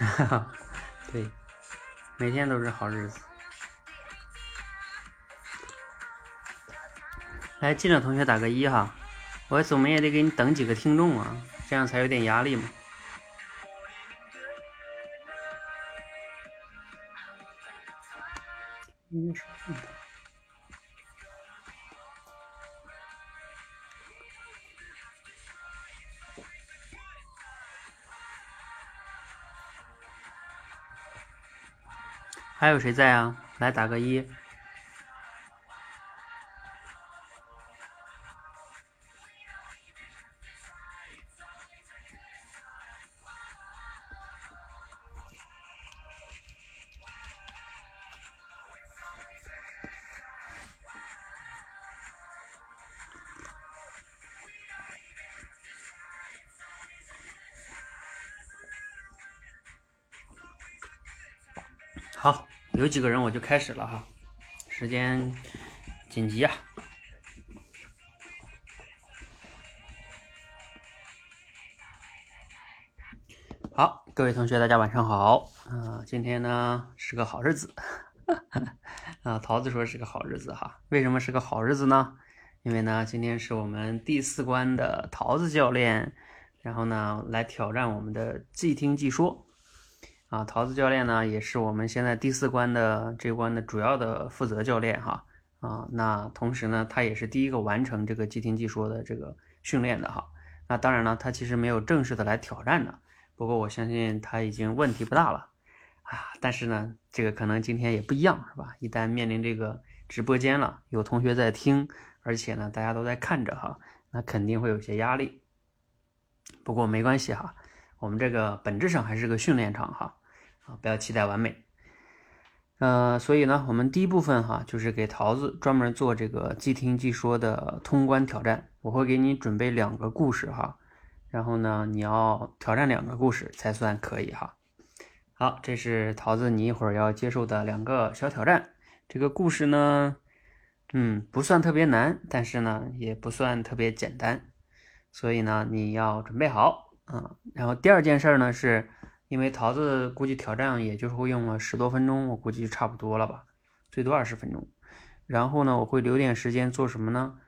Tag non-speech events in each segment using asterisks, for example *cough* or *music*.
哈哈，对，每天都是好日子。来进的同学打个一哈，我怎么也得给你等几个听众啊，这样才有点压力嘛。还有谁在啊？来打个一。有几个人我就开始了哈，时间紧急啊！好，各位同学，大家晚上好啊！今天呢是个好日子 *laughs* 啊，桃子说是个好日子哈。为什么是个好日子呢？因为呢今天是我们第四关的桃子教练，然后呢来挑战我们的即听即说。啊，桃子教练呢，也是我们现在第四关的这关的主要的负责教练哈。啊，那同时呢，他也是第一个完成这个即听即说的这个训练的哈。那当然呢，他其实没有正式的来挑战的，不过我相信他已经问题不大了啊。但是呢，这个可能今天也不一样是吧？一旦面临这个直播间了，有同学在听，而且呢，大家都在看着哈，那肯定会有些压力。不过没关系哈，我们这个本质上还是个训练场哈。啊不要期待完美，呃，所以呢，我们第一部分哈，就是给桃子专门做这个即听即说的通关挑战。我会给你准备两个故事哈，然后呢，你要挑战两个故事才算可以哈。好，这是桃子你一会儿要接受的两个小挑战。这个故事呢，嗯，不算特别难，但是呢，也不算特别简单，所以呢，你要准备好啊。然后第二件事呢是。因为桃子估计挑战也就是会用了十多分钟，我估计就差不多了吧，最多二十分钟。然后呢，我会留点时间做什么呢？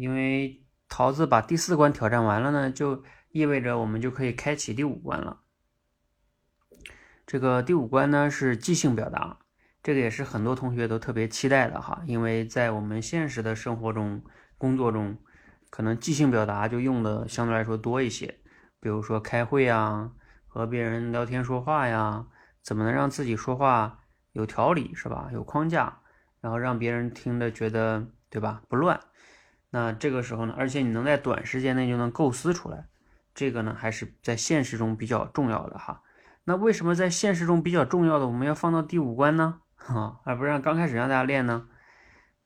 因为桃子把第四关挑战完了呢，就意味着我们就可以开启第五关了。这个第五关呢是即兴表达，这个也是很多同学都特别期待的哈，因为在我们现实的生活中、工作中，可能即兴表达就用的相对来说多一些，比如说开会啊。和别人聊天说话呀，怎么能让自己说话有条理是吧？有框架，然后让别人听着觉得对吧？不乱。那这个时候呢，而且你能在短时间内就能构思出来，这个呢还是在现实中比较重要的哈。那为什么在现实中比较重要的我们要放到第五关呢？*laughs* 哈，而不是让刚开始让大家练呢？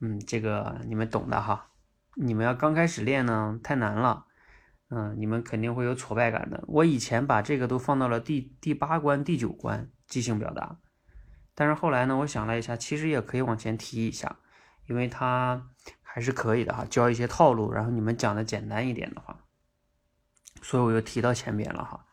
嗯，这个你们懂的哈。你们要刚开始练呢，太难了。嗯，你们肯定会有挫败感的。我以前把这个都放到了第第八关、第九关即兴表达，但是后来呢，我想了一下，其实也可以往前提一下，因为它还是可以的哈，教一些套路，然后你们讲的简单一点的话，所以我就提到前边了哈。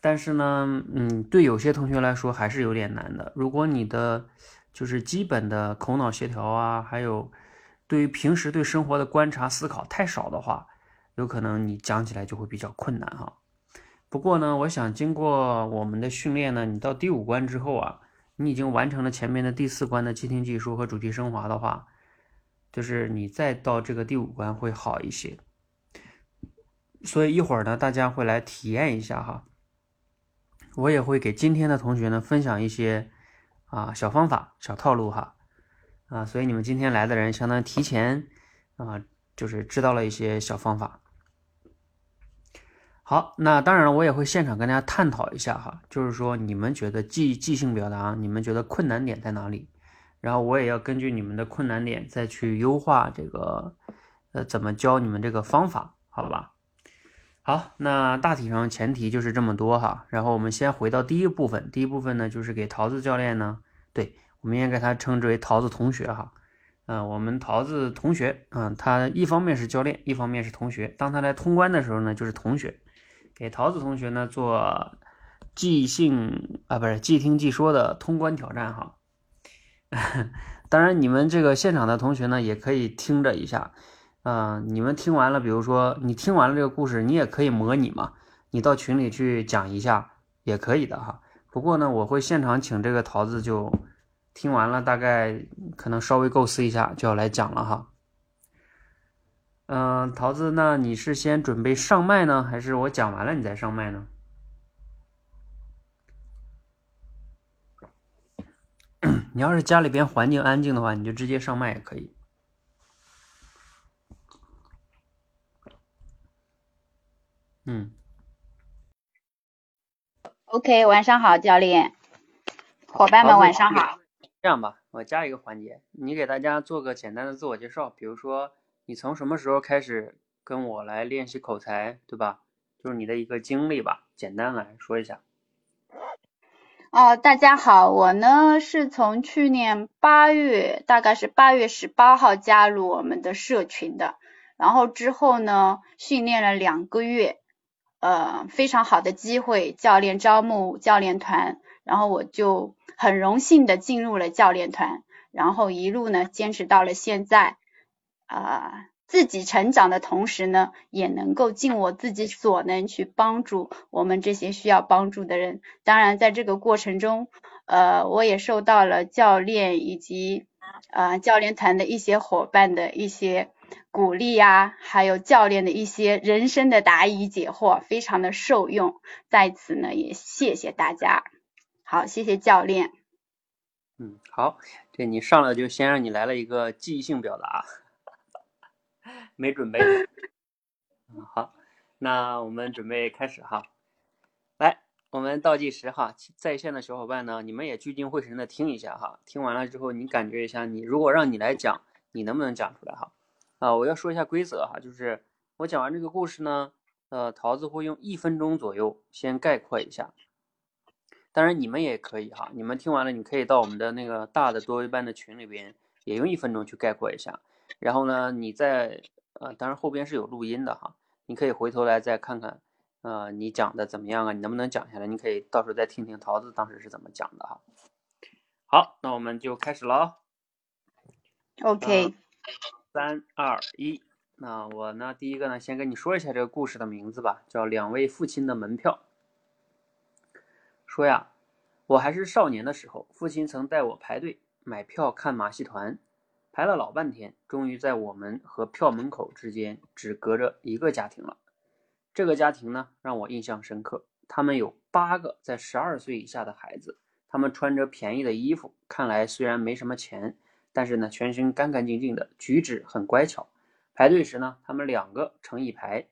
但是呢，嗯，对有些同学来说还是有点难的。如果你的就是基本的口脑协调啊，还有对于平时对生活的观察思考太少的话。有可能你讲起来就会比较困难哈，不过呢，我想经过我们的训练呢，你到第五关之后啊，你已经完成了前面的第四关的即听技术和主题升华的话，就是你再到这个第五关会好一些。所以一会儿呢，大家会来体验一下哈，我也会给今天的同学呢分享一些啊小方法、小套路哈，啊，所以你们今天来的人相当于提前啊，就是知道了一些小方法。好，那当然了，我也会现场跟大家探讨一下哈，就是说你们觉得即即兴表达，你们觉得困难点在哪里？然后我也要根据你们的困难点再去优化这个，呃，怎么教你们这个方法，好吧？好，那大体上前提就是这么多哈。然后我们先回到第一部分，第一部分呢就是给桃子教练呢，对我们应该给他称之为桃子同学哈。嗯，我们桃子同学啊，他一方面是教练，一方面是同学。当他来通关的时候呢，就是同学。给桃子同学呢做即兴啊，不是即听即说的通关挑战哈。*laughs* 当然，你们这个现场的同学呢，也可以听着一下。嗯，你们听完了，比如说你听完了这个故事，你也可以模拟嘛，你到群里去讲一下也可以的哈。不过呢，我会现场请这个桃子，就听完了，大概可能稍微构思一下就要来讲了哈。嗯，桃子，那你是先准备上麦呢，还是我讲完了你再上麦呢？*coughs* 你要是家里边环境安静的话，你就直接上麦也可以。嗯，OK，晚上好，教练，伙伴们晚上好。这样吧，我加一个环节，你给大家做个简单的自我介绍，比如说你从什么时候开始跟我来练习口才，对吧？就是你的一个经历吧，简单来说一下。哦，大家好，我呢是从去年八月，大概是八月十八号加入我们的社群的，然后之后呢训练了两个月，呃，非常好的机会，教练招募教练团，然后我就很荣幸的进入了教练团，然后一路呢坚持到了现在，啊。自己成长的同时呢，也能够尽我自己所能去帮助我们这些需要帮助的人。当然，在这个过程中，呃，我也受到了教练以及呃教练团的一些伙伴的一些鼓励呀，还有教练的一些人生的答疑解惑，非常的受用。在此呢，也谢谢大家。好，谢谢教练。嗯，好，这你上来就先让你来了一个记忆性表达。没准备，*laughs* 嗯，好，那我们准备开始哈。来，我们倒计时哈，在线的小伙伴呢，你们也聚精会神的听一下哈。听完了之后，你感觉一下，你如果让你来讲，你能不能讲出来哈？啊，我要说一下规则哈，就是我讲完这个故事呢，呃，桃子会用一分钟左右先概括一下。当然你们也可以哈，你们听完了，你可以到我们的那个大的多维班的群里边，也用一分钟去概括一下。然后呢，你再。呃，当然后边是有录音的哈，你可以回头来再看看，呃，你讲的怎么样啊？你能不能讲下来？你可以到时候再听听桃子当时是怎么讲的哈。好，那我们就开始了。OK。三二一，那我呢，第一个呢，先跟你说一下这个故事的名字吧，叫《两位父亲的门票》。说呀，我还是少年的时候，父亲曾带我排队买票看马戏团。排了老半天，终于在我们和票门口之间只隔着一个家庭了。这个家庭呢，让我印象深刻。他们有八个在十二岁以下的孩子，他们穿着便宜的衣服，看来虽然没什么钱，但是呢，全身干干净净的，举止很乖巧。排队时呢，他们两个成一排，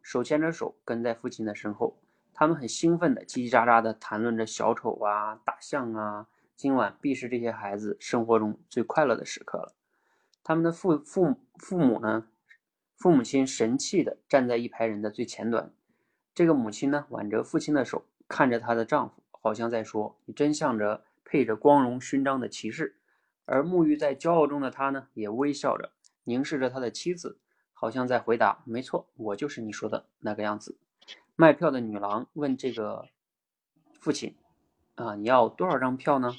手牵着手跟在父亲的身后。他们很兴奋的叽叽喳喳的谈论着小丑啊、大象啊。今晚必是这些孩子生活中最快乐的时刻了。他们的父父父母呢？父母亲神气的站在一排人的最前端。这个母亲呢，挽着父亲的手，看着她的丈夫，好像在说：“你真像着配着光荣勋章的骑士。”而沐浴在骄傲中的他呢，也微笑着凝视着他的妻子，好像在回答：“没错，我就是你说的那个样子。”卖票的女郎问这个父亲：“啊，你要多少张票呢？”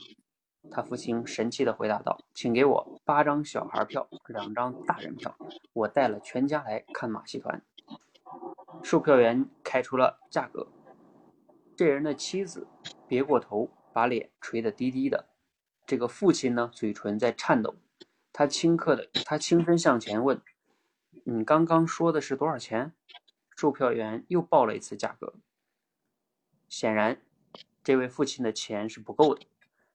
他父亲神气地回答道：“请给我八张小孩票，两张大人票。我带了全家来看马戏团。”售票员开出了价格。这人的妻子别过头，把脸垂得低低的。这个父亲呢，嘴唇在颤抖。他轻刻的，他轻声向前问：“你刚刚说的是多少钱？”售票员又报了一次价格。显然，这位父亲的钱是不够的。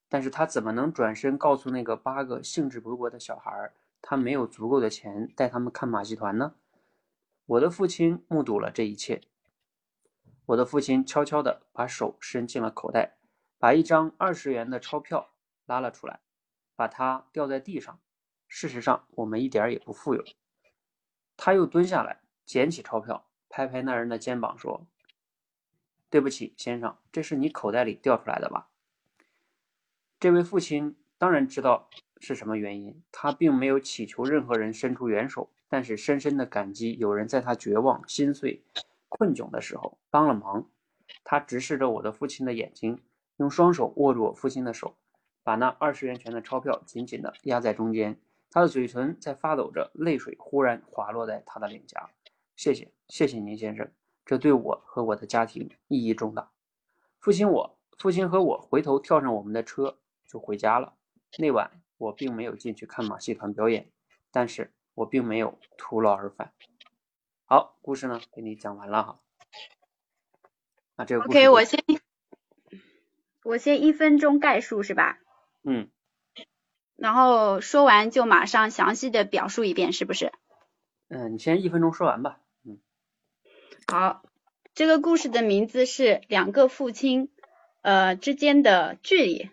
但是他怎么能转身告诉那个八个兴致勃勃的小孩儿，他没有足够的钱带他们看马戏团呢？我的父亲目睹了这一切。我的父亲悄悄地把手伸进了口袋，把一张二十元的钞票拉了出来，把它掉在地上。事实上，我们一点也不富有。他又蹲下来捡起钞票，拍拍那人的肩膀说：“对不起，先生，这是你口袋里掉出来的吧？”这位父亲当然知道是什么原因，他并没有祈求任何人伸出援手，但是深深的感激有人在他绝望、心碎、困窘的时候帮了忙。他直视着我的父亲的眼睛，用双手握住我父亲的手，把那二十元钱的钞票紧紧地压在中间。他的嘴唇在发抖着，泪水忽然滑落在他的脸颊。谢谢，谢谢您，先生，这对我和我的家庭意义重大。父亲，我父亲和我回头跳上我们的车就回家了。那晚我并没有进去看马戏团表演，但是我并没有徒劳而返。好，故事呢给你讲完了哈。那这个 OK，我先我先一分钟概述是吧？嗯。然后说完就马上详细的表述一遍，是不是？嗯，你先一分钟说完吧。嗯。好，这个故事的名字是两个父亲呃之间的距离。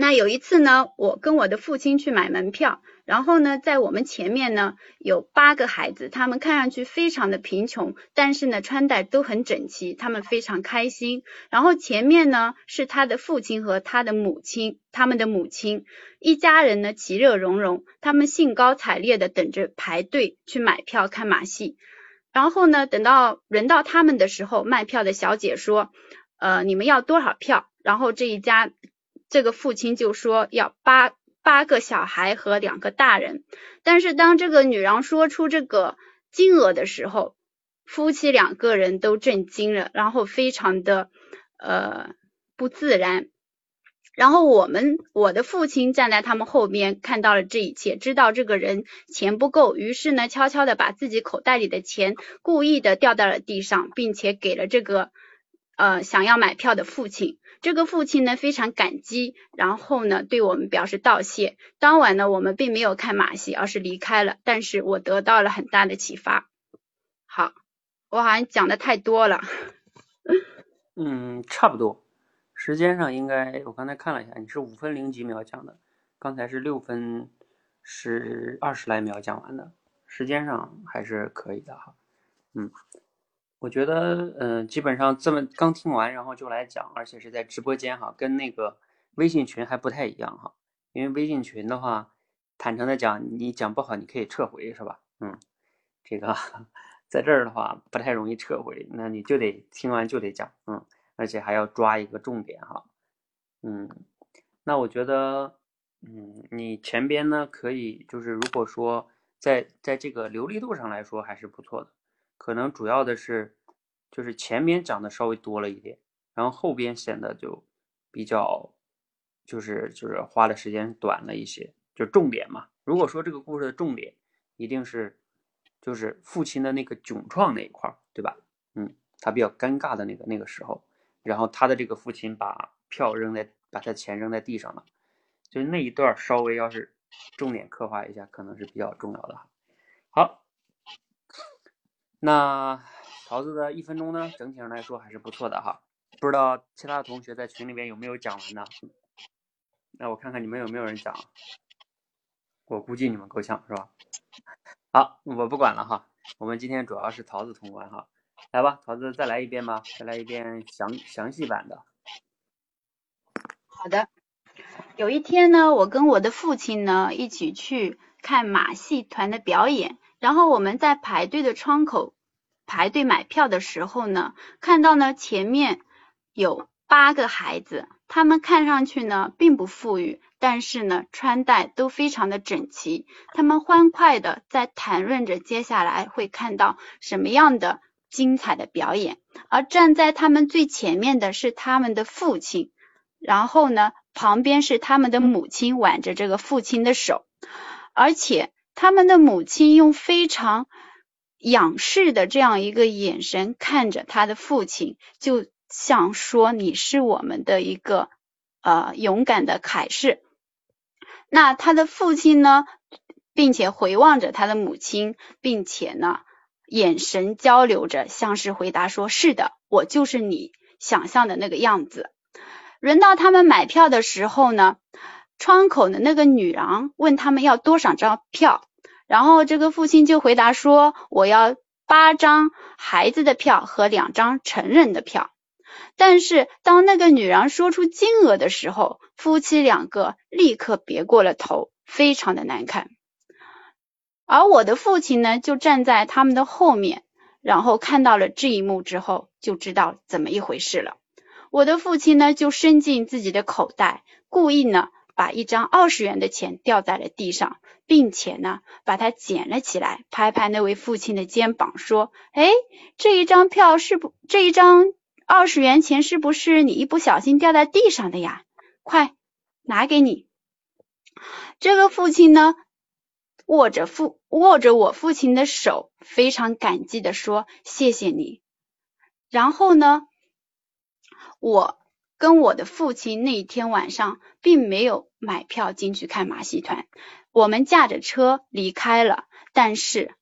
那有一次呢，我跟我的父亲去买门票，然后呢，在我们前面呢有八个孩子，他们看上去非常的贫穷，但是呢穿戴都很整齐，他们非常开心。然后前面呢是他的父亲和他的母亲，他们的母亲一家人呢其乐融融，他们兴高采烈的等着排队去买票看马戏。然后呢，等到轮到他们的时候，卖票的小姐说：“呃，你们要多少票？”然后这一家。这个父亲就说要八八个小孩和两个大人，但是当这个女郎说出这个金额的时候，夫妻两个人都震惊了，然后非常的呃不自然。然后我们我的父亲站在他们后边看到了这一切，知道这个人钱不够，于是呢悄悄的把自己口袋里的钱故意的掉到了地上，并且给了这个呃想要买票的父亲。这个父亲呢非常感激，然后呢对我们表示道谢。当晚呢我们并没有看马戏，而是离开了。但是我得到了很大的启发。好，我好像讲的太多了。*laughs* 嗯，差不多。时间上应该我刚才看了一下，你是五分零几秒讲的，刚才是六分十二十来秒讲完的，时间上还是可以的哈。嗯。我觉得，嗯，基本上这么刚听完，然后就来讲，而且是在直播间哈，跟那个微信群还不太一样哈。因为微信群的话，坦诚的讲，你讲不好你可以撤回，是吧？嗯，这个 *laughs* 在这儿的话不太容易撤回，那你就得听完就得讲，嗯，而且还要抓一个重点哈，嗯，那我觉得，嗯，你前边呢可以就是如果说在在这个流利度上来说还是不错的。可能主要的是，就是前面讲的稍微多了一点，然后后边显得就比较，就是就是花的时间短了一些，就重点嘛。如果说这个故事的重点一定是，就是父亲的那个窘创那一块儿，对吧？嗯，他比较尴尬的那个那个时候，然后他的这个父亲把票扔在，把他钱扔在地上了，就那一段稍微要是重点刻画一下，可能是比较重要的。好。那桃子的一分钟呢？整体上来说还是不错的哈。不知道其他同学在群里面有没有讲完呢？那我看看你们有没有人讲。我估计你们够呛是吧？好，我不管了哈。我们今天主要是桃子通关哈。来吧，桃子再来一遍吧，再来一遍详详细版的。好的。有一天呢，我跟我的父亲呢一起去看马戏团的表演。然后我们在排队的窗口排队买票的时候呢，看到呢前面有八个孩子，他们看上去呢并不富裕，但是呢穿戴都非常的整齐，他们欢快的在谈论着接下来会看到什么样的精彩的表演。而站在他们最前面的是他们的父亲，然后呢旁边是他们的母亲挽着这个父亲的手，而且。他们的母亲用非常仰视的这样一个眼神看着他的父亲，就像说你是我们的一个呃勇敢的凯士。那他的父亲呢，并且回望着他的母亲，并且呢眼神交流着，像是回答说：“是的，我就是你想象的那个样子。”轮到他们买票的时候呢，窗口的那个女郎问他们要多少张票。然后这个父亲就回答说：“我要八张孩子的票和两张成人的票。”但是当那个女人说出金额的时候，夫妻两个立刻别过了头，非常的难看。而我的父亲呢，就站在他们的后面，然后看到了这一幕之后，就知道怎么一回事了。我的父亲呢，就伸进自己的口袋，故意呢把一张二十元的钱掉在了地上，并且呢把它捡了起来，拍拍那位父亲的肩膀，说：“哎，这一张票是不？这一张二十元钱是不是你一不小心掉在地上的呀？快拿给你。”这个父亲呢，握着父握着我父亲的手，非常感激的说：“谢谢你。”然后呢？我跟我的父亲那一天晚上并没有买票进去看马戏团，我们驾着车离开了。但是，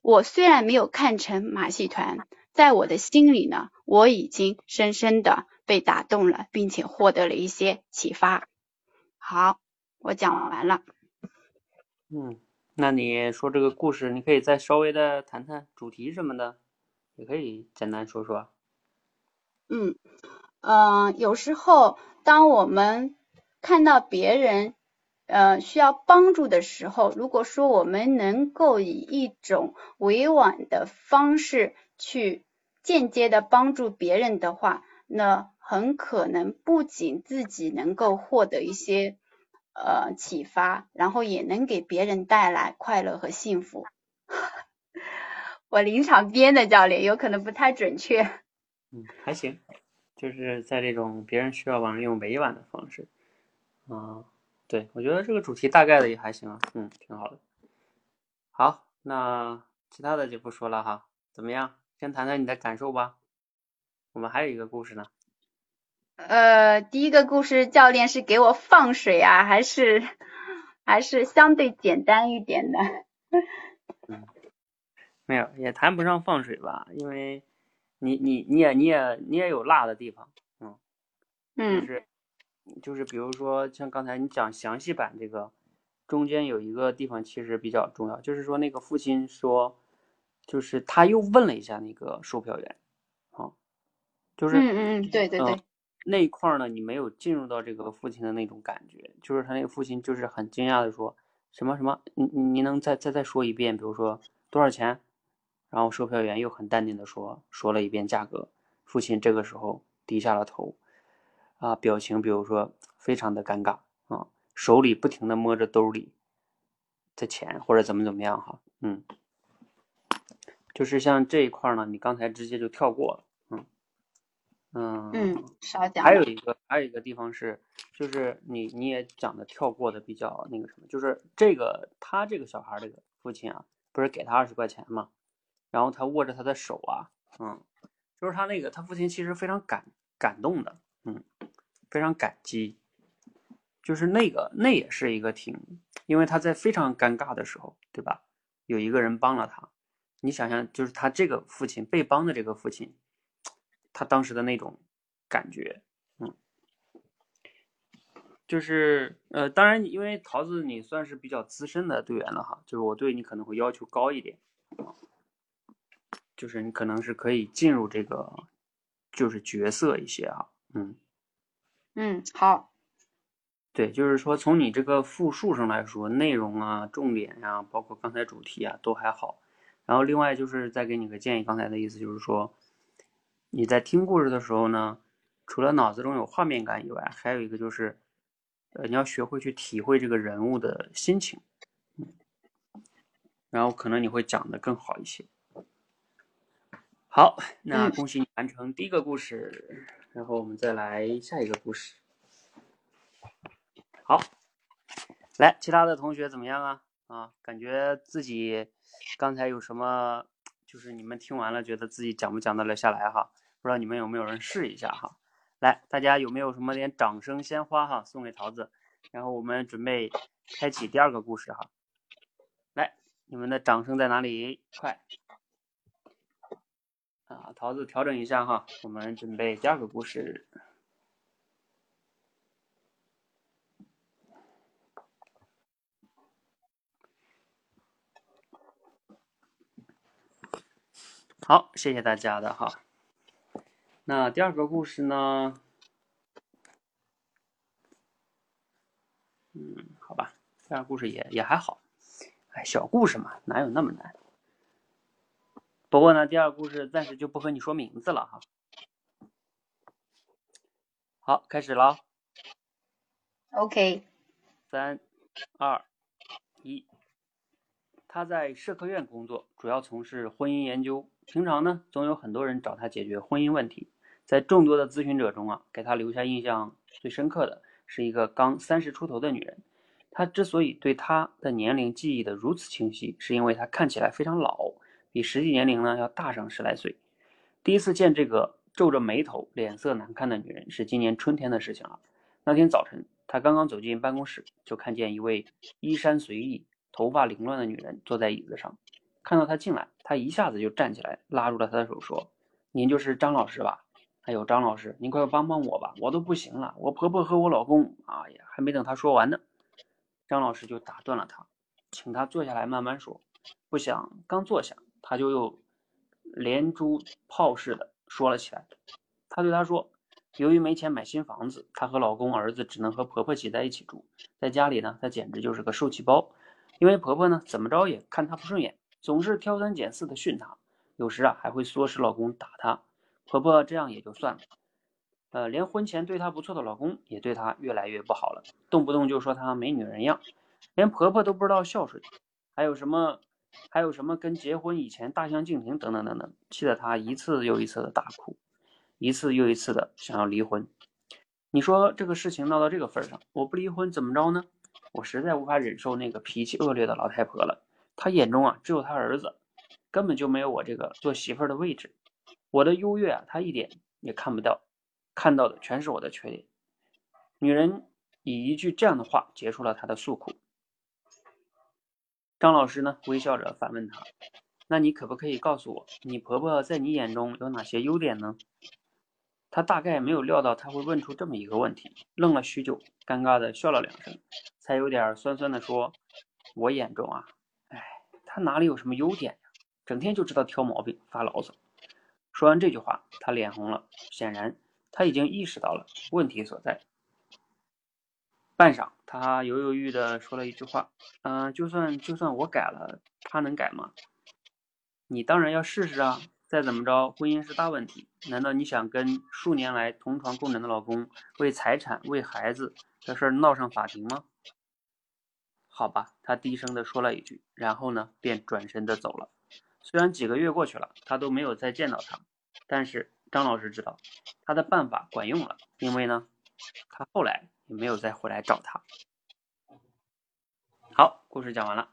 我虽然没有看成马戏团，在我的心里呢，我已经深深的被打动了，并且获得了一些启发。好，我讲完了。嗯，那你说这个故事，你可以再稍微的谈谈主题什么的，也可以简单说说。嗯。嗯，有时候当我们看到别人呃需要帮助的时候，如果说我们能够以一种委婉的方式去间接的帮助别人的话，那很可能不仅自己能够获得一些呃启发，然后也能给别人带来快乐和幸福。*laughs* 我临场编的教练，有可能不太准确。嗯，还行。就是在这种别人需要往用委婉的方式，啊，对我觉得这个主题大概的也还行啊，嗯，挺好的。好，那其他的就不说了哈，怎么样？先谈谈你的感受吧。我们还有一个故事呢。呃，第一个故事教练是给我放水啊，还是还是相对简单一点的？嗯，没有，也谈不上放水吧，因为。你你你也你也你也有辣的地方，嗯嗯，就是就是比如说像刚才你讲详细版这个，中间有一个地方其实比较重要，就是说那个父亲说，就是他又问了一下那个售票员，啊，就是嗯嗯嗯，对对对，那一块呢你没有进入到这个父亲的那种感觉，就是他那个父亲就是很惊讶的说，什么什么，你你你能再再再说一遍，比如说多少钱？然后售票员又很淡定的说，说了一遍价格。父亲这个时候低下了头，啊，表情比如说非常的尴尬啊，手里不停的摸着兜里的钱或者怎么怎么样哈，嗯，就是像这一块呢，你刚才直接就跳过了，嗯嗯嗯，少讲。还有一个还有一个地方是，就是你你也讲的跳过的比较那个什么，就是这个他这个小孩这个父亲啊，不是给他二十块钱吗？然后他握着他的手啊，嗯，就是他那个他父亲其实非常感感动的，嗯，非常感激，就是那个那也是一个挺，因为他在非常尴尬的时候，对吧？有一个人帮了他，你想想，就是他这个父亲被帮的这个父亲，他当时的那种感觉，嗯，就是呃，当然因为桃子你算是比较资深的队员了哈，就是我对你可能会要求高一点。就是你可能是可以进入这个，就是角色一些啊，嗯，嗯，好，对，就是说从你这个复述上来说，内容啊、重点啊，包括刚才主题啊，都还好。然后另外就是再给你个建议，刚才的意思就是说，你在听故事的时候呢，除了脑子中有画面感以外，还有一个就是，呃，你要学会去体会这个人物的心情，嗯，然后可能你会讲的更好一些。好，那恭喜你完成第一个故事，然后我们再来下一个故事。好，来，其他的同学怎么样啊？啊，感觉自己刚才有什么，就是你们听完了，觉得自己讲不讲得了下来哈？不知道你们有没有人试一下哈？来，大家有没有什么点掌声鲜花哈？送给桃子，然后我们准备开启第二个故事哈。来，你们的掌声在哪里？快！啊，桃子调整一下哈，我们准备第二个故事。好，谢谢大家的哈。那第二个故事呢？嗯，好吧，第二个故事也也还好。哎，小故事嘛，哪有那么难？不过呢，第二个故事暂时就不和你说名字了哈。好，开始了。OK。三、二、一。他在社科院工作，主要从事婚姻研究。平常呢，总有很多人找他解决婚姻问题。在众多的咨询者中啊，给他留下印象最深刻的是一个刚三十出头的女人。她之所以对她的年龄记忆的如此清晰，是因为她看起来非常老，比实际年龄呢要大上十来岁。第一次见这个皱着眉头、脸色难看的女人是今年春天的事情了。那天早晨，他刚刚走进办公室，就看见一位衣衫随意。头发凌乱的女人坐在椅子上，看到他进来，他一下子就站起来，拉住了他的手，说：“您就是张老师吧？哎呦，张老师，您快帮帮我吧，我都不行了，我婆婆和我老公……哎呀，还没等他说完呢，张老师就打断了他，请他坐下来慢慢说。不想刚坐下，他就又连珠炮似的说了起来。他对他说：由于没钱买新房子，她和老公、儿子只能和婆婆挤在一起住，在家里呢，她简直就是个受气包。”因为婆婆呢，怎么着也看她不顺眼，总是挑三拣四的训她，有时啊还会唆使老公打她。婆婆这样也就算了，呃，连婚前对她不错的老公也对她越来越不好了，动不动就说她没女人样，连婆婆都不知道孝顺，还有什么还有什么跟结婚以前大相径庭等等等等，气得她一次又一次的大哭，一次又一次的想要离婚。你说这个事情闹到这个份上，我不离婚怎么着呢？我实在无法忍受那个脾气恶劣的老太婆了。她眼中啊，只有她儿子，根本就没有我这个做媳妇儿的位置。我的优越啊，她一点也看不到，看到的全是我的缺点。女人以一句这样的话结束了她的诉苦。张老师呢，微笑着反问她：“那你可不可以告诉我，你婆婆在你眼中有哪些优点呢？”他大概没有料到他会问出这么一个问题，愣了许久，尴尬的笑了两声，才有点酸酸的说：“我眼中啊，哎，他哪里有什么优点呀？整天就知道挑毛病，发牢骚。”说完这句话，他脸红了，显然他已经意识到了问题所在。半晌，他犹犹豫豫的说了一句话：“嗯，就算就算我改了，他能改吗？你当然要试试啊。”再怎么着，婚姻是大问题。难道你想跟数年来同床共枕的老公为财产、为孩子的事闹上法庭吗？好吧，他低声的说了一句，然后呢，便转身的走了。虽然几个月过去了，他都没有再见到他，但是张老师知道他的办法管用了，因为呢，他后来也没有再回来找他。好，故事讲完了。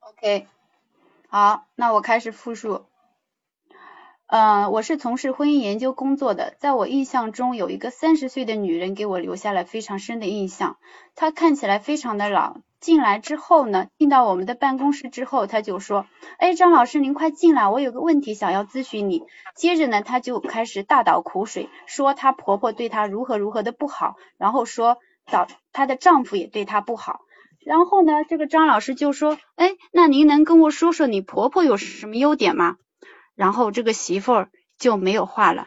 OK。好，那我开始复述。嗯，我是从事婚姻研究工作的，在我印象中，有一个三十岁的女人给我留下了非常深的印象。她看起来非常的老，进来之后呢，进到我们的办公室之后，他就说：“哎，张老师，您快进来，我有个问题想要咨询你。”接着呢，她就开始大倒苦水，说她婆婆对她如何如何的不好，然后说找她的丈夫也对她不好。然后呢，这个张老师就说：“哎，那您能跟我说说你婆婆有什么优点吗？”然后这个媳妇儿就没有话了。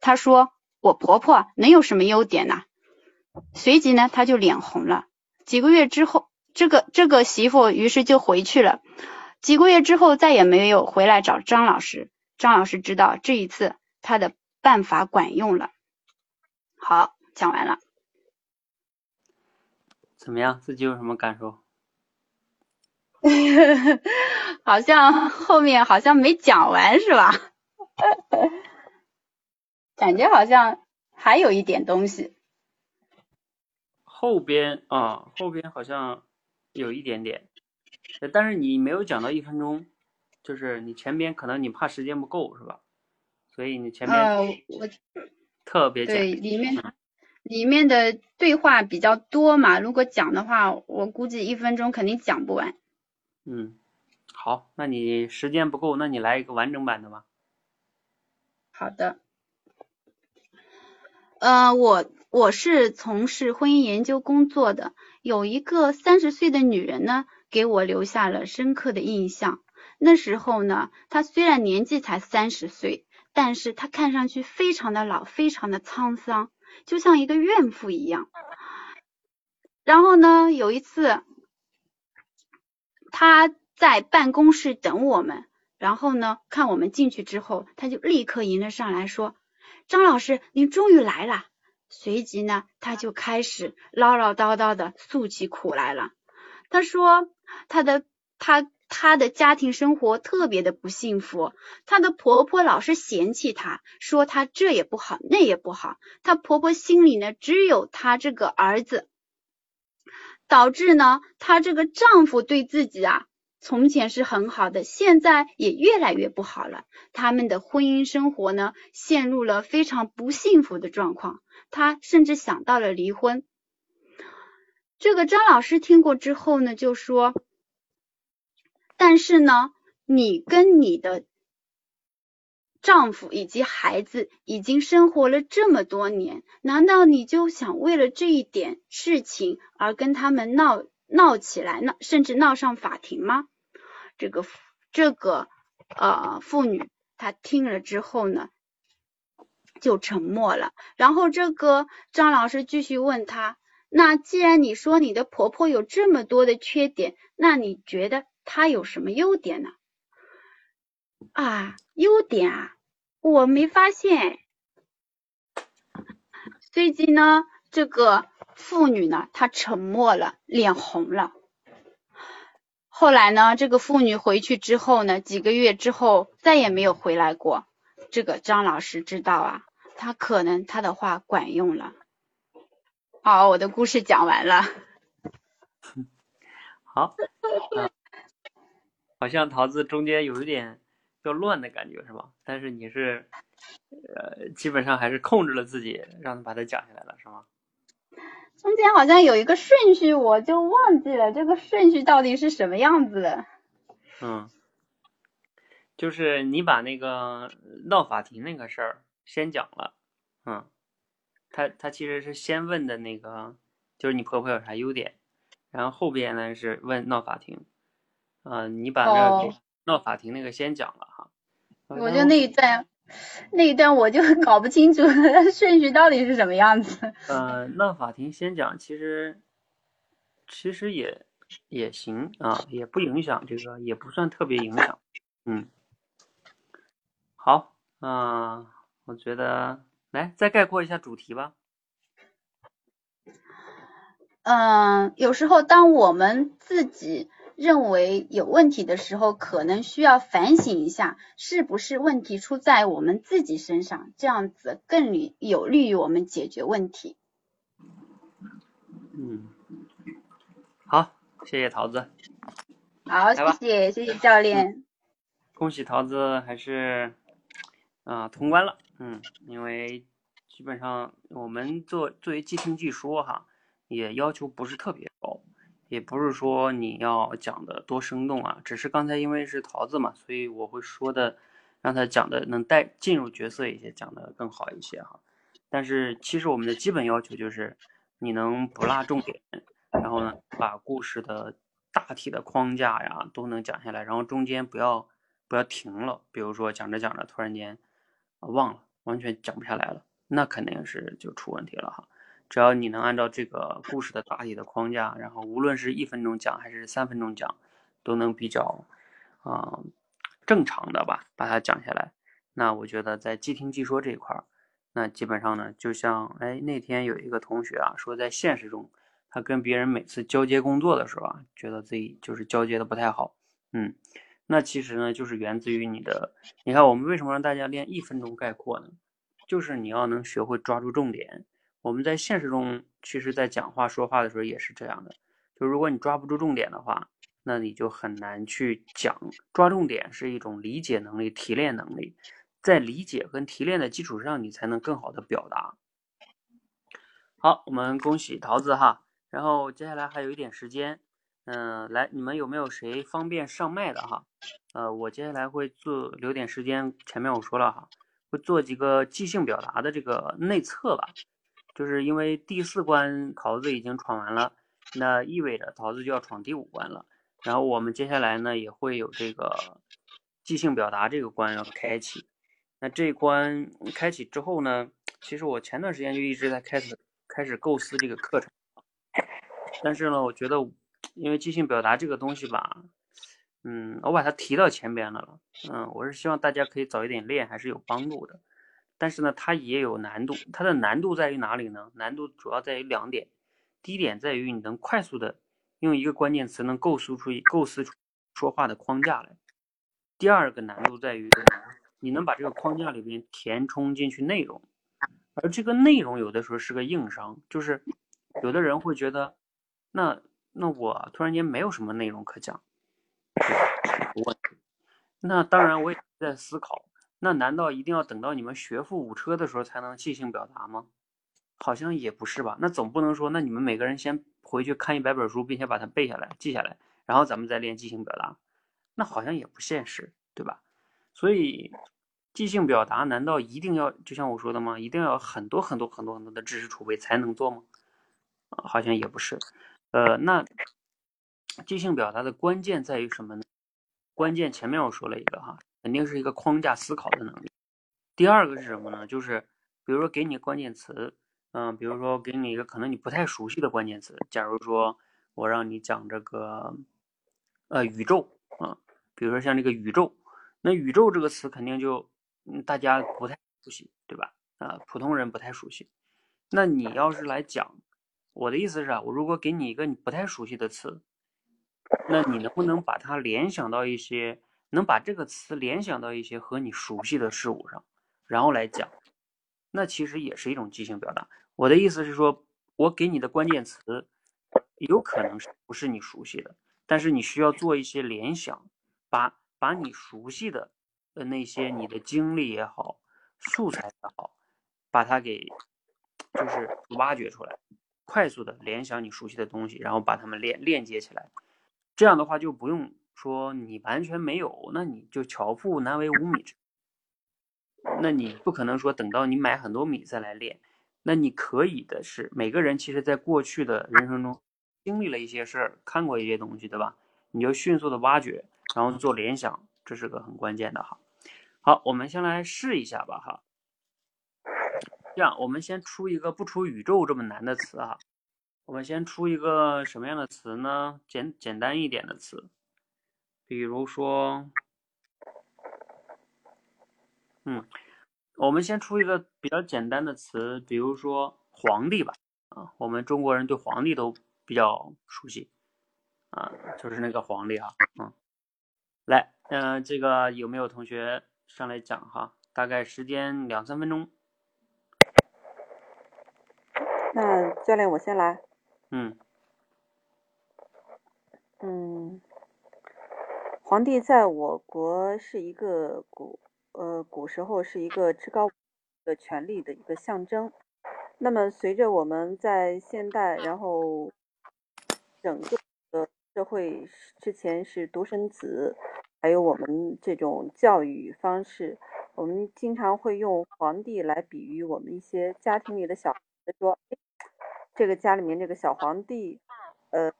她说：“我婆婆能有什么优点呢？”随即呢，她就脸红了。几个月之后，这个这个媳妇于是就回去了。几个月之后，再也没有回来找张老师。张老师知道这一次他的办法管用了。好，讲完了。怎么样？自己有什么感受？*laughs* 好像后面好像没讲完是吧？*laughs* 感觉好像还有一点东西。后边啊，后边好像有一点点，但是你没有讲到一分钟，就是你前边可能你怕时间不够是吧？所以你前面我特别对里面。里面的对话比较多嘛，如果讲的话，我估计一分钟肯定讲不完。嗯，好，那你时间不够，那你来一个完整版的吧。好的。呃，我我是从事婚姻研究工作的，有一个三十岁的女人呢，给我留下了深刻的印象。那时候呢，她虽然年纪才三十岁，但是她看上去非常的老，非常的沧桑。就像一个怨妇一样，然后呢，有一次，她在办公室等我们。然后呢，看我们进去之后，他就立刻迎了上来说：“张老师，您终于来了。”随即呢，他就开始唠唠叨叨的诉起苦来了。他说：“他的他他的家庭生活特别的不幸福，他的婆婆老是嫌弃他，说他这也不好那也不好。他婆婆心里呢只有他这个儿子，导致呢他这个丈夫对自己啊。”从前是很好的，现在也越来越不好了。他们的婚姻生活呢，陷入了非常不幸福的状况。他甚至想到了离婚。这个张老师听过之后呢，就说：“但是呢，你跟你的丈夫以及孩子已经生活了这么多年，难道你就想为了这一点事情而跟他们闹闹起来，闹甚至闹上法庭吗？”这个这个呃妇女，她听了之后呢，就沉默了。然后这个张老师继续问她：“那既然你说你的婆婆有这么多的缺点，那你觉得她有什么优点呢？”啊，优点啊，我没发现。最近呢，这个妇女呢，她沉默了，脸红了。后来呢，这个妇女回去之后呢，几个月之后再也没有回来过。这个张老师知道啊，他可能他的话管用了。好，我的故事讲完了。好，好像桃子中间有一点要乱的感觉是吧？但是你是呃，基本上还是控制了自己，让他把它讲下来了是吗？中间好像有一个顺序，我就忘记了这个顺序到底是什么样子的。嗯，就是你把那个闹法庭那个事儿先讲了，嗯，他他其实是先问的那个，就是你婆婆有啥优点，然后后边呢是问闹法庭，啊，你把那个闹法庭那个先讲了哈。我就那一段。那一段我就 *laughs* 搞不清楚 *laughs* 顺序到底是什么样子。*laughs* 呃，闹法庭先讲，其实其实也也行啊，也不影响这个，也不算特别影响。嗯，好，啊，我觉得来再概括一下主题吧。嗯，有时候当我们自己。认为有问题的时候，可能需要反省一下，是不是问题出在我们自己身上，这样子更有利于我们解决问题。嗯，好，谢谢桃子。好，谢谢谢谢教练。恭喜桃子还是啊通关了，嗯，因为基本上我们做作为即听即说哈，也要求不是特别高。也不是说你要讲的多生动啊，只是刚才因为是桃子嘛，所以我会说的，让他讲的能带进入角色一些，讲的更好一些哈。但是其实我们的基本要求就是你能不落重点，然后呢把故事的大体的框架呀都能讲下来，然后中间不要不要停了，比如说讲着讲着突然间忘了，完全讲不下来了，那肯定是就出问题了哈。只要你能按照这个故事的大体的框架，然后无论是一分钟讲还是三分钟讲，都能比较啊正常的吧把它讲下来。那我觉得在即听即说这一块儿，那基本上呢，就像哎那天有一个同学啊说，在现实中他跟别人每次交接工作的时候啊，觉得自己就是交接的不太好。嗯，那其实呢就是源自于你的，你看我们为什么让大家练一分钟概括呢？就是你要能学会抓住重点。我们在现实中，其实，在讲话说话的时候也是这样的。就如果你抓不住重点的话，那你就很难去讲。抓重点是一种理解能力、提炼能力，在理解跟提炼的基础上，你才能更好的表达。好，我们恭喜桃子哈。然后接下来还有一点时间，嗯，来，你们有没有谁方便上麦的哈？呃，我接下来会做留点时间，前面我说了哈，会做几个即兴表达的这个内测吧。就是因为第四关桃子已经闯完了，那意味着桃子就要闯第五关了。然后我们接下来呢也会有这个即兴表达这个关要开启。那这一关开启之后呢，其实我前段时间就一直在开始开始构思这个课程。但是呢，我觉得因为即兴表达这个东西吧，嗯，我把它提到前边了，嗯，我是希望大家可以早一点练，还是有帮助的。但是呢，它也有难度，它的难度在于哪里呢？难度主要在于两点，第一点在于你能快速的用一个关键词能构思出构思出说话的框架来，第二个难度在于你能把这个框架里边填充进去内容，而这个内容有的时候是个硬伤，就是有的人会觉得，那那我突然间没有什么内容可讲，问题。那当然我也在思考。那难道一定要等到你们学富五车的时候才能即兴表达吗？好像也不是吧。那总不能说，那你们每个人先回去看一百本书，并且把它背下来、记下来，然后咱们再练即兴表达，那好像也不现实，对吧？所以，即兴表达难道一定要就像我说的吗？一定要很多很多很多很多的知识储备才能做吗？啊，好像也不是。呃，那即兴表达的关键在于什么呢？关键前面我说了一个哈。肯定是一个框架思考的能力。第二个是什么呢？就是比如说给你关键词，嗯，比如说给你一个可能你不太熟悉的关键词。假如说我让你讲这个，呃，宇宙啊，比如说像这个宇宙，那宇宙这个词肯定就大家不太熟悉，对吧？啊，普通人不太熟悉。那你要是来讲，我的意思是啊，我如果给你一个你不太熟悉的词，那你能不能把它联想到一些？能把这个词联想到一些和你熟悉的事物上，然后来讲，那其实也是一种即兴表达。我的意思是说，我给你的关键词有可能是不是你熟悉的，但是你需要做一些联想，把把你熟悉的呃那些你的经历也好，素材也好，把它给就是挖掘出来，快速的联想你熟悉的东西，然后把它们链链接起来，这样的话就不用。说你完全没有，那你就巧妇难为无米之。那你不可能说等到你买很多米再来练。那你可以的是，每个人其实在过去的人生中经历了一些事儿，看过一些东西，对吧？你就迅速的挖掘，然后做联想，这是个很关键的哈。好，我们先来试一下吧哈。这样，我们先出一个不出宇宙这么难的词哈。我们先出一个什么样的词呢？简简单一点的词。比如说，嗯，我们先出一个比较简单的词，比如说皇帝吧，啊，我们中国人对皇帝都比较熟悉，啊，就是那个皇帝啊，嗯，来，嗯，这个有没有同学上来讲哈？大概时间两三分钟。那教练，我先来。嗯。嗯。皇帝在我国是一个古呃古时候是一个至高的权力的一个象征。那么随着我们在现代，然后整个的社会之前是独生子，还有我们这种教育方式，我们经常会用皇帝来比喻我们一些家庭里的小孩，说这个家里面这个小皇帝，呃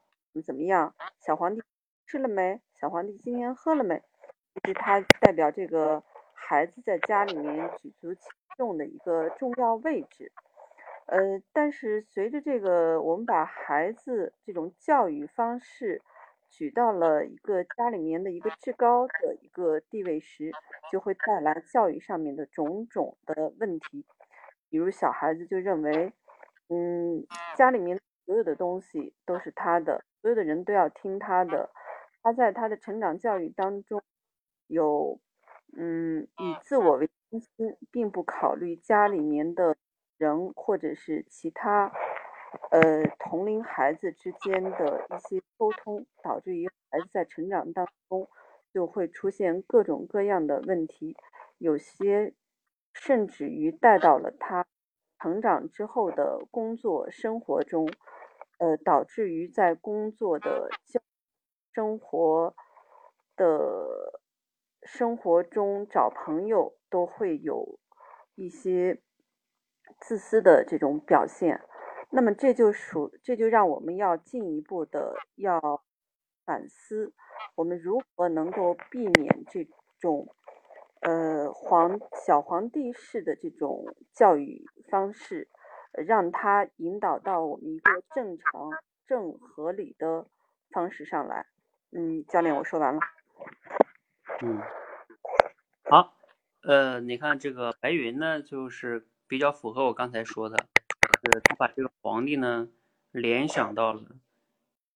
怎么样？小皇帝吃了没？小皇帝今天喝了没？其实它代表这个孩子在家里面举足轻重的一个重要位置。呃，但是随着这个我们把孩子这种教育方式举到了一个家里面的一个至高的一个地位时，就会带来教育上面的种种的问题。比如小孩子就认为，嗯，家里面所有的东西都是他的，所有的人都要听他的。他在他的成长教育当中，有，嗯，以自我为中心，并不考虑家里面的人或者是其他，呃，同龄孩子之间的一些沟通，导致于孩子在成长当中就会出现各种各样的问题，有些甚至于带到了他成长之后的工作生活中，呃，导致于在工作的交。生活的生活中找朋友都会有一些自私的这种表现，那么这就属这就让我们要进一步的要反思，我们如何能够避免这种呃皇小皇帝式的这种教育方式，让他引导到我们一个正常正合理的方式上来。嗯，教练，我说完了。嗯，好，呃，你看这个白云呢，就是比较符合我刚才说的，是他把这个皇帝呢联想到了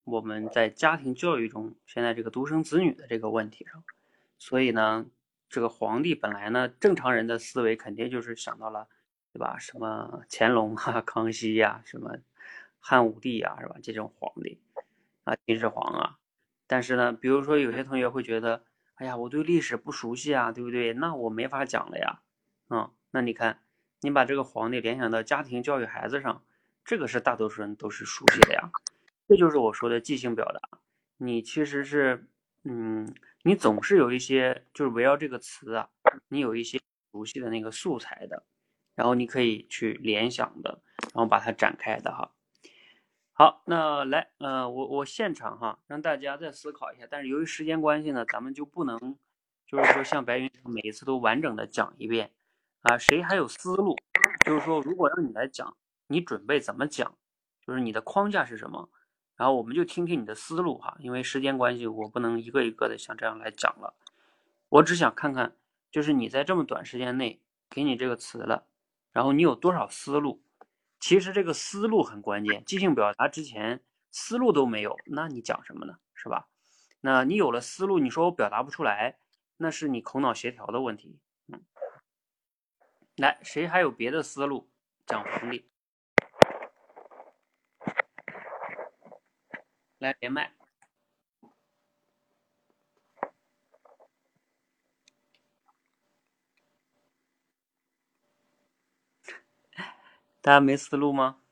我们在家庭教育中现在这个独生子女的这个问题上，所以呢，这个皇帝本来呢，正常人的思维肯定就是想到了，对吧？什么乾隆啊、康熙呀，什么汉武帝呀，是吧？这种皇帝啊，秦始皇啊，但是呢，比如说有些同学会觉得。哎呀，我对历史不熟悉啊，对不对？那我没法讲了呀。嗯，那你看，你把这个皇帝联想到家庭教育孩子上，这个是大多数人都是熟悉的呀。这就是我说的即兴表达。你其实是，嗯，你总是有一些，就是围绕这个词啊，你有一些熟悉的那个素材的，然后你可以去联想的，然后把它展开的哈。好，那来，呃，我我现场哈，让大家再思考一下。但是由于时间关系呢，咱们就不能，就是说像白云每一次都完整的讲一遍啊。谁还有思路？就是说，如果让你来讲，你准备怎么讲？就是你的框架是什么？然后我们就听听你的思路哈。因为时间关系，我不能一个一个的像这样来讲了。我只想看看，就是你在这么短时间内给你这个词了，然后你有多少思路？其实这个思路很关键，即兴表达之前思路都没有，那你讲什么呢？是吧？那你有了思路，你说我表达不出来，那是你口脑协调的问题。嗯，来，谁还有别的思路讲皇帝？来连麦。大家没思路吗？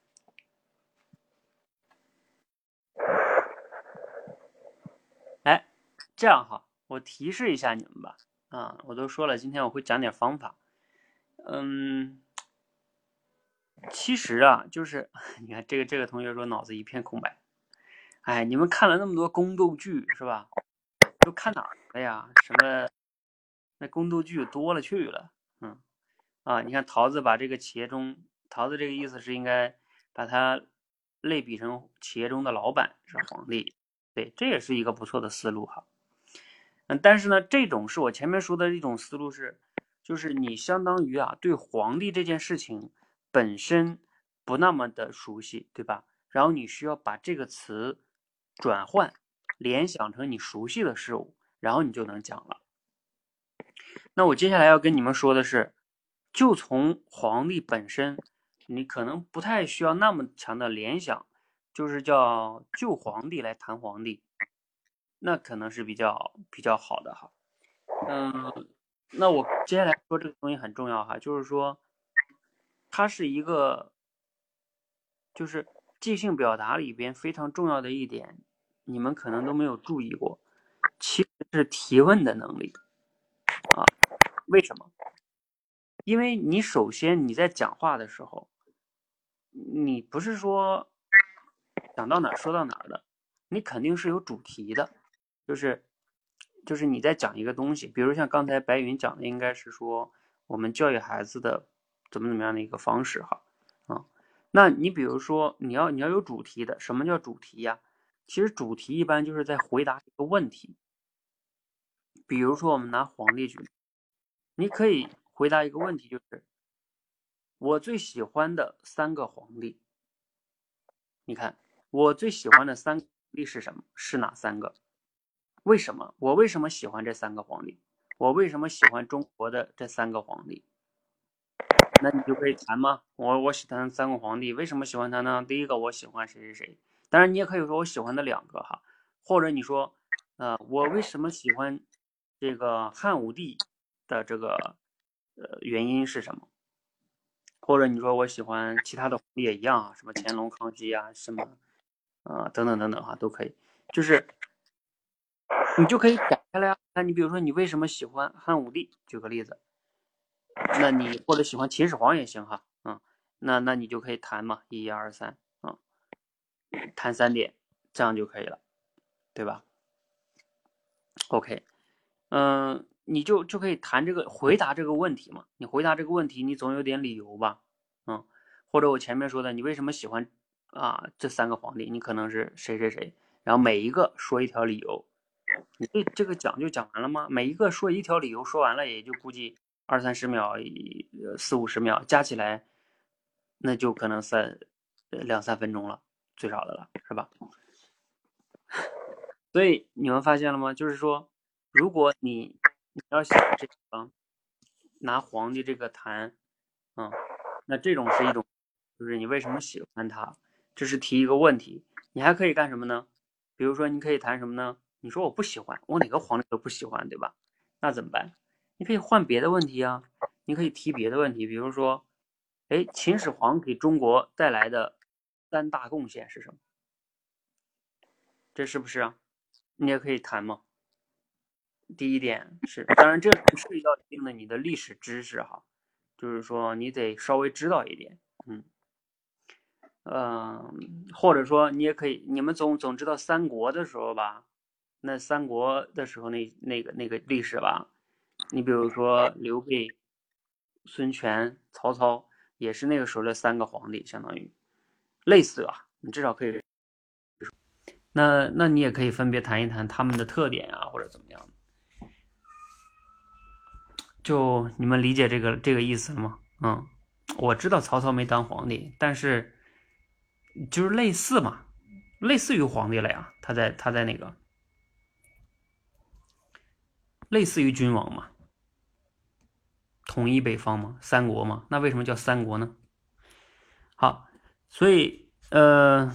哎，这样哈，我提示一下你们吧。啊，我都说了，今天我会讲点方法。嗯，其实啊，就是 *laughs* 你看这个这个同学说脑子一片空白。哎，你们看了那么多宫斗剧是吧？都看哪儿了呀？什么？那宫斗剧多了去了。嗯，啊，你看桃子把这个企业中。桃子这个意思是应该把它类比成企业中的老板是皇帝，对，这也是一个不错的思路哈。嗯，但是呢，这种是我前面说的一种思路是，就是你相当于啊对皇帝这件事情本身不那么的熟悉，对吧？然后你需要把这个词转换联想成你熟悉的事物，然后你就能讲了。那我接下来要跟你们说的是，就从皇帝本身。你可能不太需要那么强的联想，就是叫就皇帝来谈皇帝，那可能是比较比较好的哈。嗯，那我接下来说这个东西很重要哈，就是说它是一个，就是即兴表达里边非常重要的一点，你们可能都没有注意过，其实是提问的能力啊。为什么？因为你首先你在讲话的时候。你不是说讲到哪儿说到哪儿的，你肯定是有主题的，就是就是你在讲一个东西，比如像刚才白云讲的，应该是说我们教育孩子的怎么怎么样的一个方式哈啊，那你比如说你要你要有主题的，什么叫主题呀？其实主题一般就是在回答一个问题，比如说我们拿皇帝举，你可以回答一个问题，就是。我最喜欢的三个皇帝，你看，我最喜欢的三个皇帝是什么？是哪三个？为什么？我为什么喜欢这三个皇帝？我为什么喜欢中国的这三个皇帝？那你就可以谈吗？我我喜欢三个皇帝，为什么喜欢他呢？第一个，我喜欢谁谁谁。当然，你也可以说我喜欢的两个哈，或者你说，呃，我为什么喜欢这个汉武帝的这个呃原因是什么？或者你说我喜欢其他的皇帝也一样啊，什么乾隆、康熙啊，什么，啊等等等等哈，都可以。就是你就可以改开了呀。那你比如说你为什么喜欢汉武帝？举个例子，那你或者喜欢秦始皇也行哈，嗯，那那你就可以谈嘛，一二三，嗯，谈三点，这样就可以了，对吧？OK，嗯。你就就可以谈这个回答这个问题嘛？你回答这个问题，你总有点理由吧？嗯，或者我前面说的，你为什么喜欢啊这三个皇帝？你可能是谁谁谁，然后每一个说一条理由，你这这个讲就讲完了吗？每一个说一条理由，说完了也就估计二三十秒，四五十秒，加起来那就可能三两三分钟了，最少的了，是吧？*laughs* 所以你们发现了吗？就是说，如果你你要想这个拿皇帝这个谈，嗯，那这种是一种，就是你为什么喜欢他，这是提一个问题。你还可以干什么呢？比如说，你可以谈什么呢？你说我不喜欢，我哪个皇帝都不喜欢，对吧？那怎么办？你可以换别的问题啊，你可以提别的问题，比如说，哎，秦始皇给中国带来的三大贡献是什么？这是不是啊？你也可以谈嘛。第一点是，当然这涉及到一定的你的历史知识哈，就是说你得稍微知道一点，嗯，嗯，或者说你也可以，你们总总知道三国的时候吧，那三国的时候那那个那个历史吧，你比如说刘备、孙权、曹操，也是那个时候的三个皇帝，相当于类似吧，你至少可以。那那你也可以分别谈一谈他们的特点啊，或者怎么样就你们理解这个这个意思了吗？嗯，我知道曹操没当皇帝，但是就是类似嘛，类似于皇帝了呀。他在他在那个类似于君王嘛，统一北方嘛，三国嘛。那为什么叫三国呢？好，所以呃。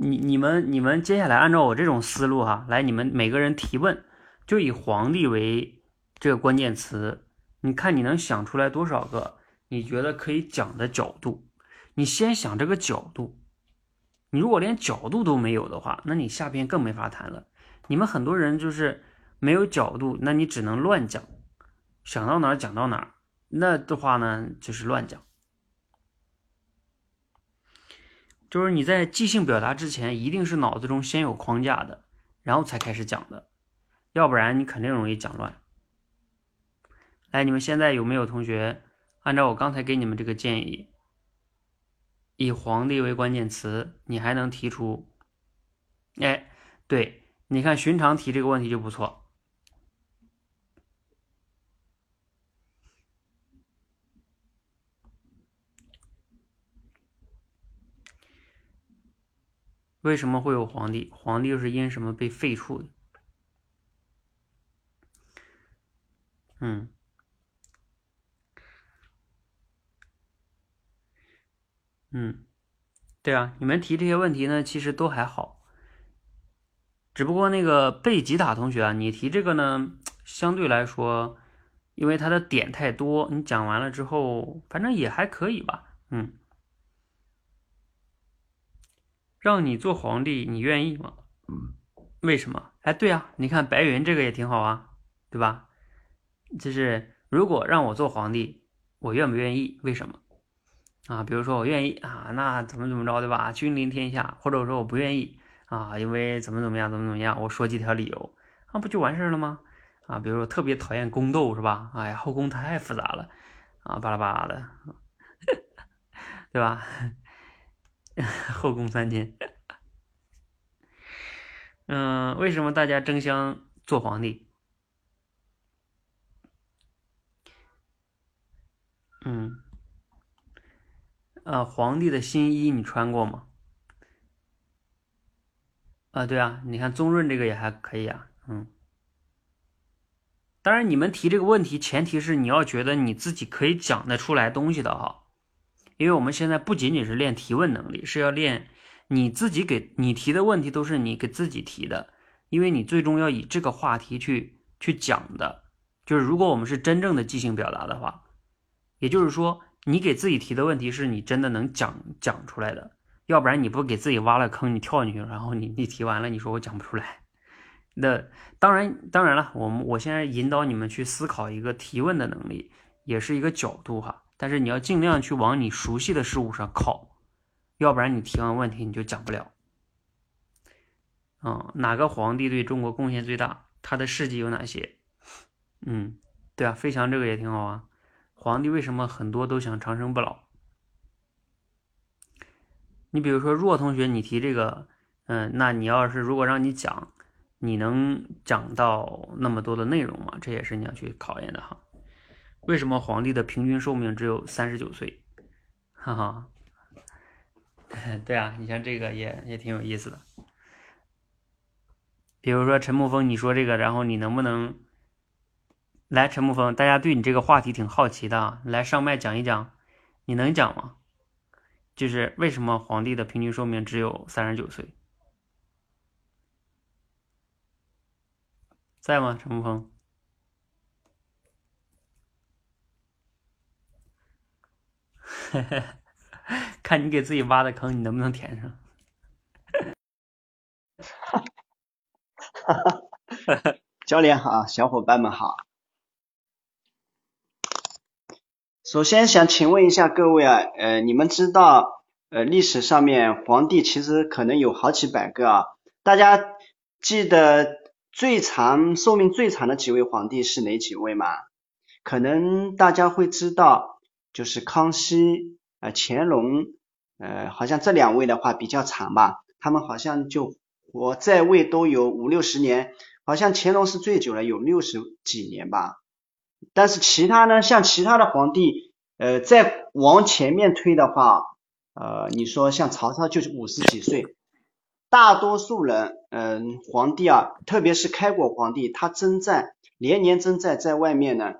你你们你们接下来按照我这种思路哈，来你们每个人提问，就以皇帝为这个关键词，你看你能想出来多少个你觉得可以讲的角度？你先想这个角度，你如果连角度都没有的话，那你下边更没法谈了。你们很多人就是没有角度，那你只能乱讲，想到哪儿讲到哪儿，那的话呢就是乱讲。就是你在即兴表达之前，一定是脑子中先有框架的，然后才开始讲的，要不然你肯定容易讲乱。来，你们现在有没有同学按照我刚才给你们这个建议，以皇帝为关键词，你还能提出？哎，对，你看寻常提这个问题就不错。为什么会有皇帝？皇帝又是因什么被废黜的？嗯，嗯，对啊，你们提这些问题呢，其实都还好。只不过那个贝吉塔同学啊，你提这个呢，相对来说，因为他的点太多，你讲完了之后，反正也还可以吧，嗯。让你做皇帝，你愿意吗？为什么？哎，对啊，你看白云这个也挺好啊，对吧？就是如果让我做皇帝，我愿不愿意？为什么？啊，比如说我愿意啊，那怎么怎么着，对吧？君临天下，或者说我不愿意啊，因为怎么怎么样，怎么怎么样，我说几条理由，那不就完事了吗？啊，比如说特别讨厌宫斗，是吧？哎呀，后宫太复杂了，啊，巴拉巴拉的，*laughs* 对吧？*laughs* 后宫三千，嗯，为什么大家争相做皇帝？嗯，呃，皇帝的新衣你穿过吗？啊，对啊，你看宗润这个也还可以啊，嗯。当然，你们提这个问题，前提是你要觉得你自己可以讲得出来东西的哈。因为我们现在不仅仅是练提问能力，是要练你自己给你提的问题都是你给自己提的，因为你最终要以这个话题去去讲的。就是如果我们是真正的即兴表达的话，也就是说你给自己提的问题是你真的能讲讲出来的，要不然你不给自己挖了坑，你跳进去，然后你你提完了，你说我讲不出来。那当然当然了，我们我现在引导你们去思考一个提问的能力，也是一个角度哈。但是你要尽量去往你熟悉的事物上靠，要不然你提完问题你就讲不了。嗯，哪个皇帝对中国贡献最大？他的事迹有哪些？嗯，对啊，飞翔这个也挺好啊。皇帝为什么很多都想长生不老？你比如说若同学，你提这个，嗯，那你要是如果让你讲，你能讲到那么多的内容吗？这也是你要去考验的哈。为什么皇帝的平均寿命只有三十九岁？哈哈，*laughs* 对啊，你像这个也也挺有意思的。比如说陈沐风，你说这个，然后你能不能来？陈沐风，大家对你这个话题挺好奇的，来上麦讲一讲，你能讲吗？就是为什么皇帝的平均寿命只有三十九岁？在吗，陈沐风？*laughs* 看你给自己挖的坑，你能不能填上？哈哈哈哈教练好，小伙伴们好。首先想请问一下各位啊，呃，你们知道呃历史上面皇帝其实可能有好几百个啊？大家记得最长寿命最长的几位皇帝是哪几位吗？可能大家会知道，就是康熙、呃乾隆，呃好像这两位的话比较长吧，他们好像就。我在位都有五六十年，好像乾隆是最久了，有六十几年吧。但是其他呢，像其他的皇帝，呃，再往前面推的话，呃，你说像曹操就是五十几岁。大多数人，嗯，皇帝啊，特别是开国皇帝，他征战连年征战在外面呢，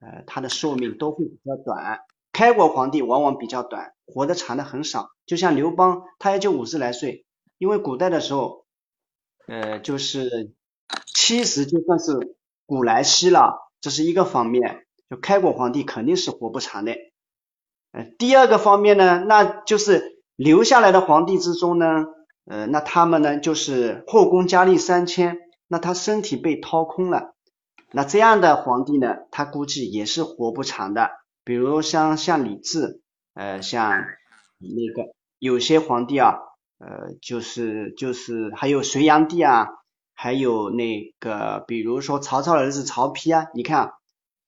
呃，他的寿命都会比较短。开国皇帝往往比较短，活得长的很少。就像刘邦，他也就五十来岁，因为古代的时候。呃，就是七十就算是古来稀了，这是一个方面。就开国皇帝肯定是活不长的。呃，第二个方面呢，那就是留下来的皇帝之中呢，呃，那他们呢就是后宫佳丽三千，那他身体被掏空了，那这样的皇帝呢，他估计也是活不长的。比如像像李治，呃，像那个有些皇帝啊。呃，就是就是还有隋炀帝啊，还有那个比如说曹操的儿子曹丕啊，你看，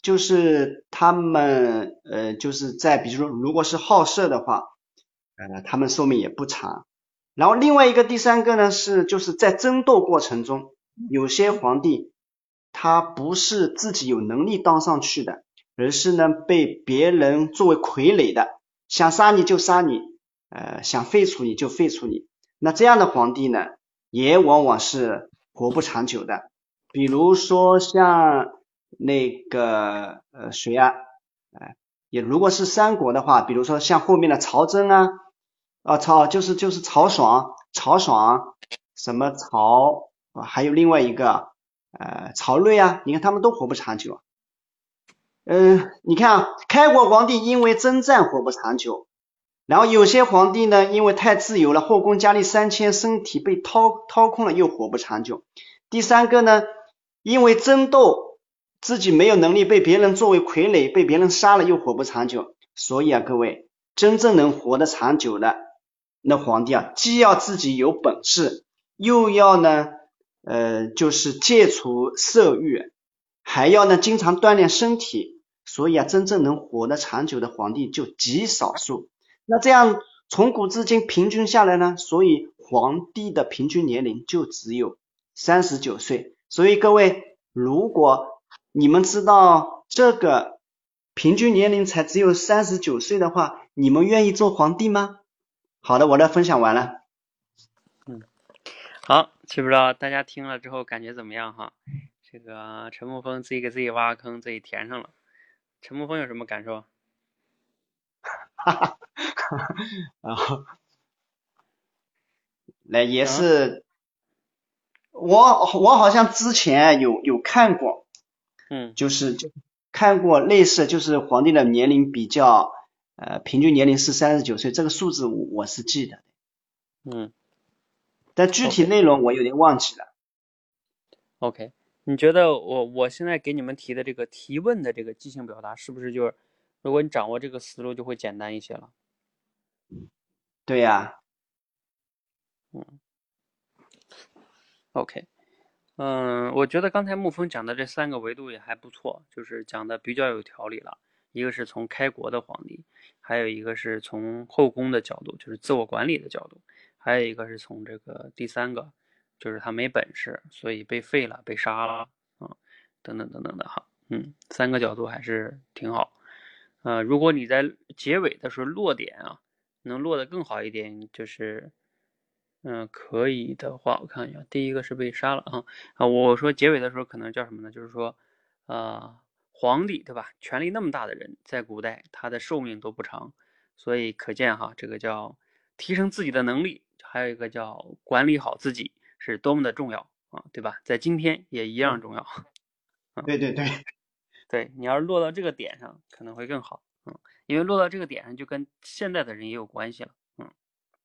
就是他们呃就是在比如说如果是好色的话，呃他们寿命也不长。然后另外一个第三个呢是就是在争斗过程中，有些皇帝他不是自己有能力当上去的，而是呢被别人作为傀儡的，想杀你就杀你。呃，想废除你就废除你，那这样的皇帝呢，也往往是活不长久的。比如说像那个呃谁啊，哎，也如果是三国的话，比如说像后面的曹真啊，啊曹就是就是曹爽，曹爽什么曹啊，还有另外一个呃曹睿啊，你看他们都活不长久。嗯，你看啊，开国皇帝因为征战活不长久。然后有些皇帝呢，因为太自由了，后宫佳丽三千，身体被掏掏空了，又活不长久。第三个呢，因为争斗，自己没有能力，被别人作为傀儡，被别人杀了，又活不长久。所以啊，各位，真正能活得长久的那皇帝啊，既要自己有本事，又要呢，呃，就是戒除色欲，还要呢，经常锻炼身体。所以啊，真正能活得长久的皇帝就极少数。那这样从古至今平均下来呢，所以皇帝的平均年龄就只有三十九岁。所以各位，如果你们知道这个平均年龄才只有三十九岁的话，你们愿意做皇帝吗？好的，我的分享完了。嗯，好，知不知道大家听了之后感觉怎么样哈？这个陈沐风自己给自己挖坑，自己填上了。陈沐风有什么感受？哈哈。然后，来也是，我我好像之前有有看过，嗯，就是就看过类似，就是皇帝的年龄比较，呃，平均年龄是三十九岁，这个数字我我是记得，嗯，但具体内容我有点忘记了。OK，你觉得我我现在给你们提的这个提问的这个即兴表达，是不是就是，如果你掌握这个思路，就会简单一些了？对呀，嗯，OK，嗯，我觉得刚才沐风讲的这三个维度也还不错，就是讲的比较有条理了。一个是从开国的皇帝，还有一个是从后宫的角度，就是自我管理的角度，还有一个是从这个第三个，就是他没本事，所以被废了、被杀了啊，等等等等的哈。嗯，三个角度还是挺好。呃，如果你在结尾的时候落点啊，能落得更好一点，就是，嗯，可以的话，我看一下，第一个是被杀了啊啊，我说结尾的时候可能叫什么呢？就是说，呃，皇帝对吧？权力那么大的人，在古代他的寿命都不长，所以可见哈，这个叫提升自己的能力，还有一个叫管理好自己，是多么的重要啊，对吧？在今天也一样重要。对对对。对 *laughs* 你要是落到这个点上，可能会更好，嗯，因为落到这个点上就跟现在的人也有关系了，嗯，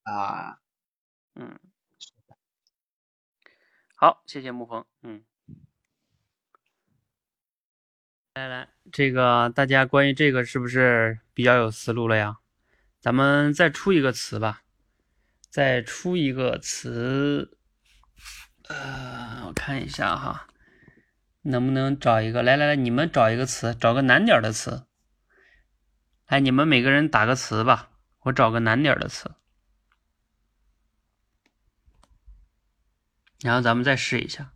啊，嗯，好，谢谢沐风，嗯，来来，这个大家关于这个是不是比较有思路了呀？咱们再出一个词吧，再出一个词，呃，我看一下哈。能不能找一个？来来来，你们找一个词，找个难点的词。来，你们每个人打个词吧，我找个难点的词，然后咱们再试一下。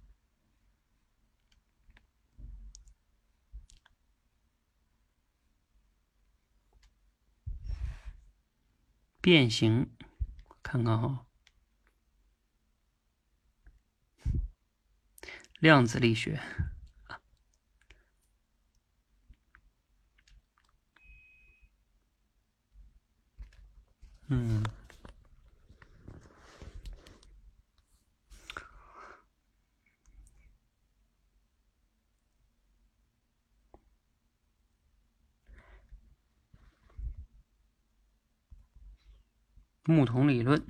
变形，看看哈，量子力学。嗯，木桶理论。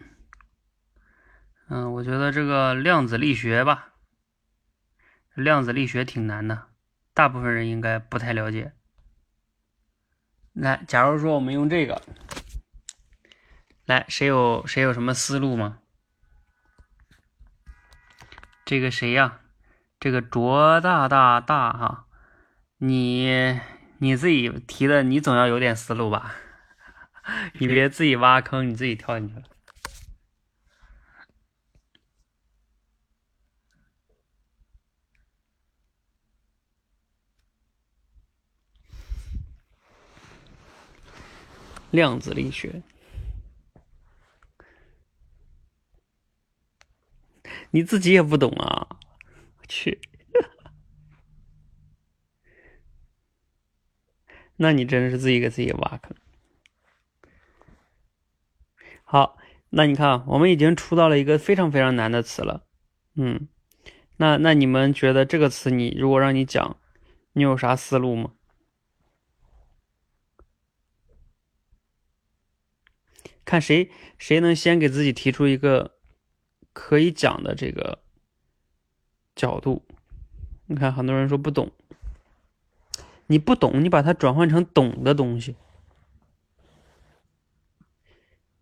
嗯，我觉得这个量子力学吧，量子力学挺难的，大部分人应该不太了解。来，假如说我们用这个。来，谁有谁有什么思路吗？这个谁呀？这个卓大大大哈，你你自己提的，你总要有点思路吧？*laughs* 你别自己挖坑，你自己跳进去了。量子力学。你自己也不懂啊！我去，*laughs* 那你真是自己给自己挖坑。好，那你看，我们已经出到了一个非常非常难的词了。嗯，那那你们觉得这个词，你如果让你讲，你有啥思路吗？看谁谁能先给自己提出一个。可以讲的这个角度，你看，很多人说不懂，你不懂，你把它转换成懂的东西，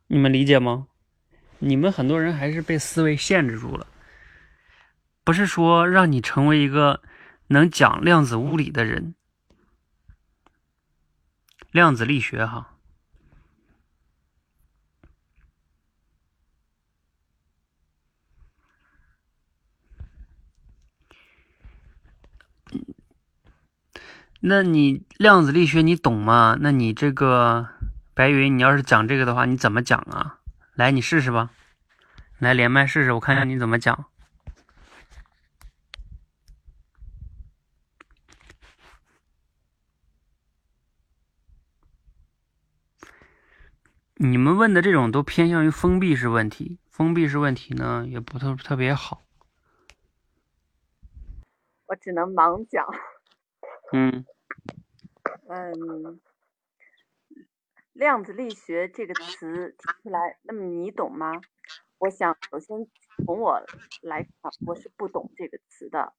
你们理解吗？你们很多人还是被思维限制住了，不是说让你成为一个能讲量子物理的人，量子力学哈。那你量子力学你懂吗？那你这个白云，你要是讲这个的话，你怎么讲啊？来，你试试吧，来连麦试试，我看一下你怎么讲。你们问的这种都偏向于封闭式问题，封闭式问题呢也不特特别好。我只能盲讲。嗯，嗯，量子力学这个词提出来，那么你懂吗？我想首先从我来看，我是不懂这个词的，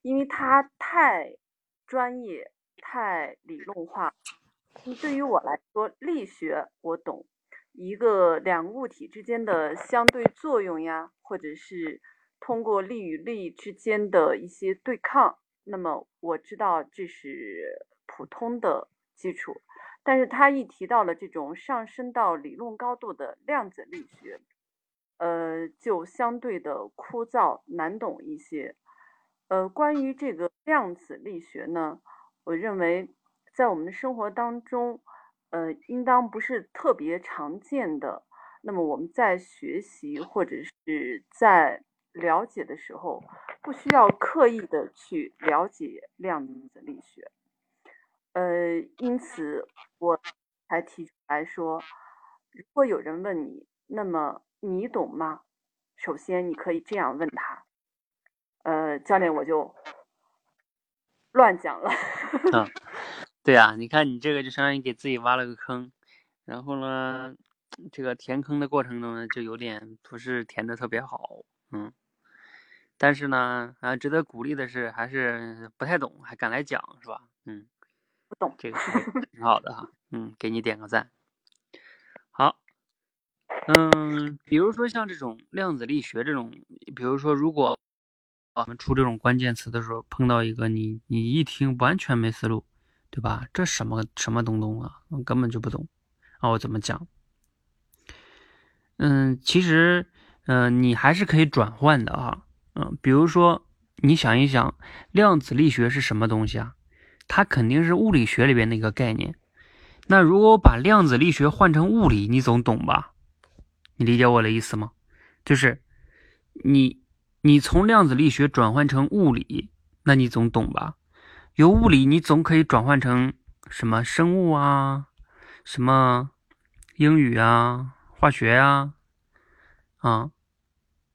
因为它太专业、太理论化。对于我来说，力学我懂，一个两个物体之间的相对作用呀，或者是通过力与力之间的一些对抗。那么我知道这是普通的基础，但是他一提到了这种上升到理论高度的量子力学，呃，就相对的枯燥难懂一些。呃，关于这个量子力学呢，我认为在我们的生活当中，呃，应当不是特别常见的。那么我们在学习或者是在了解的时候，不需要刻意的去了解量子力学。呃，因此我才提出来说，如果有人问你，那么。你懂吗？首先，你可以这样问他。呃，教练，我就乱讲了。嗯，*laughs* 对呀，你看你这个就相当于给自己挖了个坑，然后呢，这个填坑的过程中呢，就有点不是填的特别好，嗯。但是呢，啊，值得鼓励的是，还是不太懂还敢来讲，是吧？嗯，不懂，这个挺好的哈，嗯，给你点个赞。好。嗯，比如说像这种量子力学这种，比如说如果我们出这种关键词的时候，碰到一个你你一听完全没思路，对吧？这什么什么东东啊，我根本就不懂，啊，我怎么讲？嗯，其实，嗯，你还是可以转换的啊，嗯，比如说你想一想，量子力学是什么东西啊？它肯定是物理学里边的一个概念。那如果我把量子力学换成物理，你总懂吧？你理解我的意思吗？就是你你从量子力学转换成物理，那你总懂吧？由物理你总可以转换成什么生物啊，什么英语啊，化学啊，啊，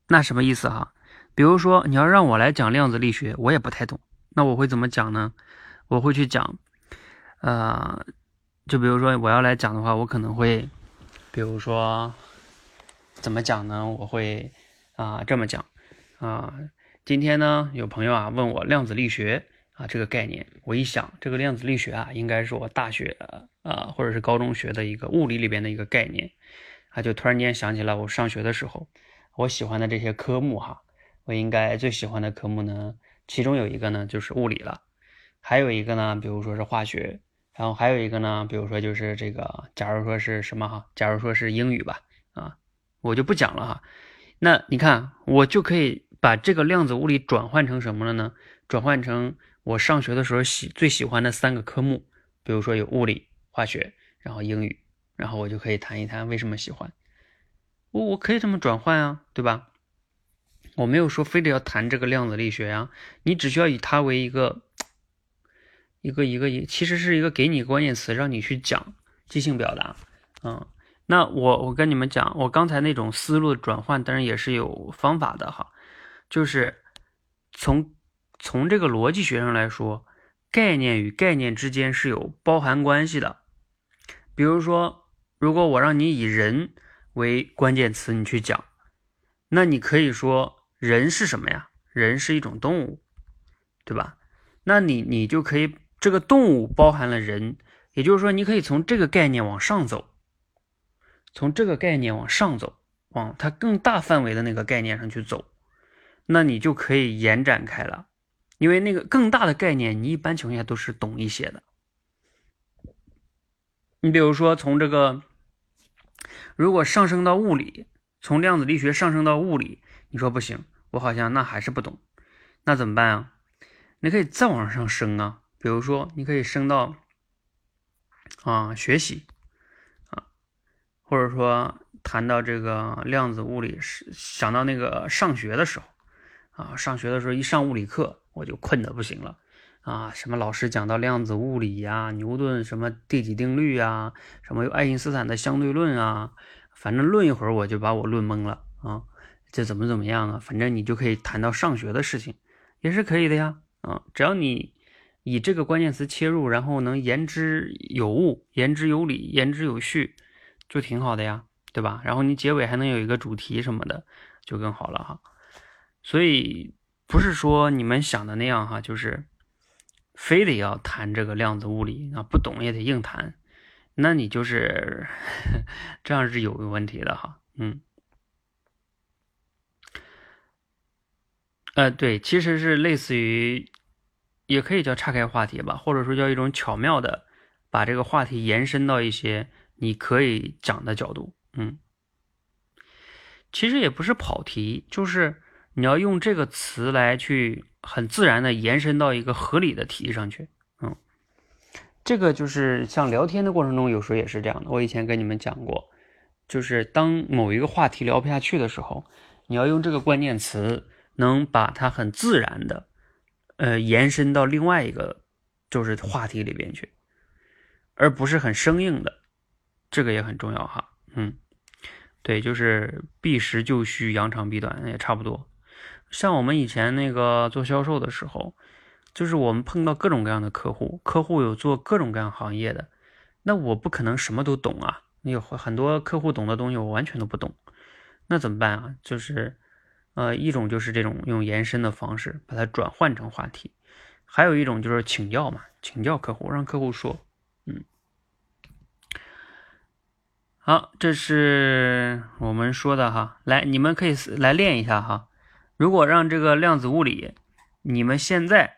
那什么意思哈？比如说你要让我来讲量子力学，我也不太懂，那我会怎么讲呢？我会去讲，呃，就比如说我要来讲的话，我可能会，比如说。怎么讲呢？我会啊这么讲啊。今天呢，有朋友啊问我量子力学啊这个概念，我一想，这个量子力学啊，应该是我大学啊或者是高中学的一个物理里边的一个概念啊，就突然间想起来，我上学的时候，我喜欢的这些科目哈，我应该最喜欢的科目呢，其中有一个呢就是物理了，还有一个呢，比如说是化学，然后还有一个呢，比如说就是这个，假如说是什么哈，假如说是英语吧啊。我就不讲了哈，那你看我就可以把这个量子物理转换成什么了呢？转换成我上学的时候喜最喜欢的三个科目，比如说有物理、化学，然后英语，然后我就可以谈一谈为什么喜欢。我我可以这么转换啊，对吧？我没有说非得要谈这个量子力学呀，你只需要以它为一个一个一个一，其实是一个给你关键词让你去讲即兴表达，嗯。那我我跟你们讲，我刚才那种思路转换，当然也是有方法的哈，就是从从这个逻辑学上来说，概念与概念之间是有包含关系的。比如说，如果我让你以人为关键词，你去讲，那你可以说人是什么呀？人是一种动物，对吧？那你你就可以这个动物包含了人，也就是说，你可以从这个概念往上走。从这个概念往上走，往它更大范围的那个概念上去走，那你就可以延展开了。因为那个更大的概念，你一般情况下都是懂一些的。你比如说，从这个如果上升到物理，从量子力学上升到物理，你说不行，我好像那还是不懂，那怎么办啊？你可以再往上升啊，比如说你可以升到啊学习啊。或者说谈到这个量子物理，是想到那个上学的时候啊，上学的时候一上物理课，我就困得不行了啊！什么老师讲到量子物理呀，牛顿什么第几定律呀，什么爱因斯坦的相对论啊，反正论一会儿我就把我论懵了啊！这怎么怎么样啊？反正你就可以谈到上学的事情，也是可以的呀啊！只要你以这个关键词切入，然后能言之有物、言之有理、言之有序。就挺好的呀，对吧？然后你结尾还能有一个主题什么的，就更好了哈。所以不是说你们想的那样哈，就是非得要谈这个量子物理啊，不懂也得硬谈，那你就是 *laughs* 这样是有问题的哈。嗯，呃，对，其实是类似于，也可以叫岔开话题吧，或者说叫一种巧妙的把这个话题延伸到一些。你可以讲的角度，嗯，其实也不是跑题，就是你要用这个词来去很自然的延伸到一个合理的题上去。嗯，这个就是像聊天的过程中，有时候也是这样的。我以前跟你们讲过，就是当某一个话题聊不下去的时候，你要用这个关键词，能把它很自然的，呃，延伸到另外一个就是话题里边去，而不是很生硬的。这个也很重要哈，嗯，对，就是避实就虚，扬长避短也差不多。像我们以前那个做销售的时候，就是我们碰到各种各样的客户，客户有做各种各样行业的，那我不可能什么都懂啊。有很多客户懂的东西，我完全都不懂，那怎么办啊？就是，呃，一种就是这种用延伸的方式把它转换成话题，还有一种就是请教嘛，请教客户，让客户说，嗯。好，这是我们说的哈，来，你们可以来练一下哈。如果让这个量子物理，你们现在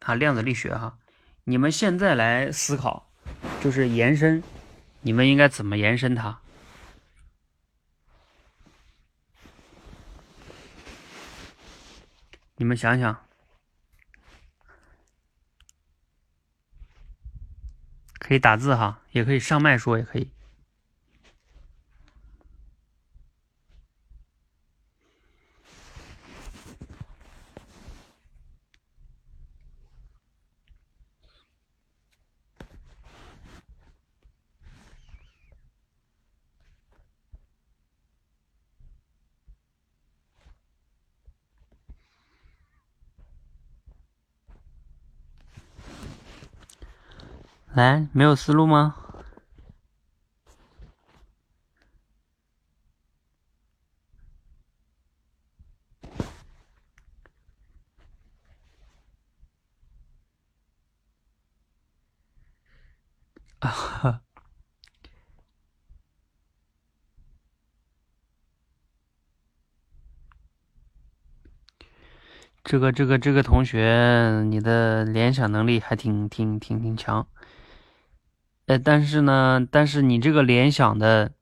啊，量子力学哈，你们现在来思考，就是延伸，你们应该怎么延伸它？你们想想，可以打字哈，也可以上麦说，也可以。来，没有思路吗？啊 *laughs* 哈，这个这个这个同学，你的联想能力还挺挺挺挺强。呃，但是呢，但是你这个联想的，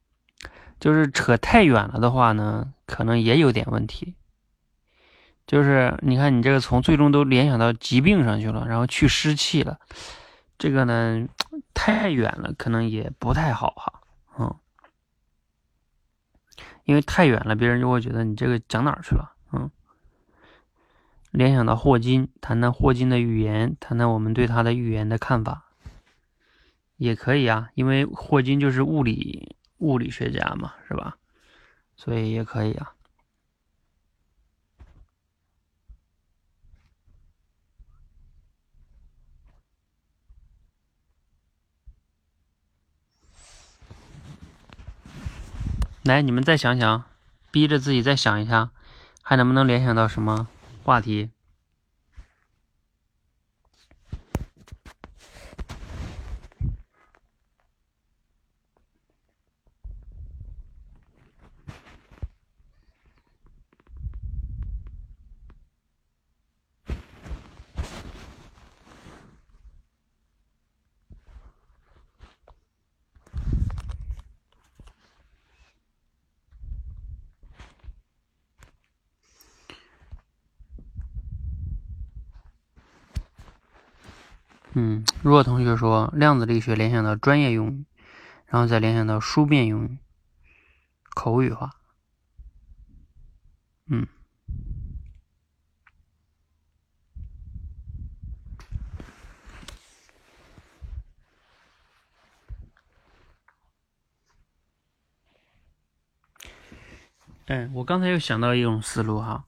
就是扯太远了的话呢，可能也有点问题。就是你看，你这个从最终都联想到疾病上去了，然后去湿气了，这个呢太远了，可能也不太好哈。嗯，因为太远了，别人就会觉得你这个讲哪儿去了。嗯，联想到霍金，谈谈霍金的预言，谈谈我们对他的预言的看法。也可以啊，因为霍金就是物理物理学家嘛，是吧？所以也可以啊。来，你们再想想，逼着自己再想一下，还能不能联想到什么话题？嗯，若同学说量子力学联想到专业用语，然后再联想到书面用语、口语化。嗯，哎，我刚才又想到一种思路哈，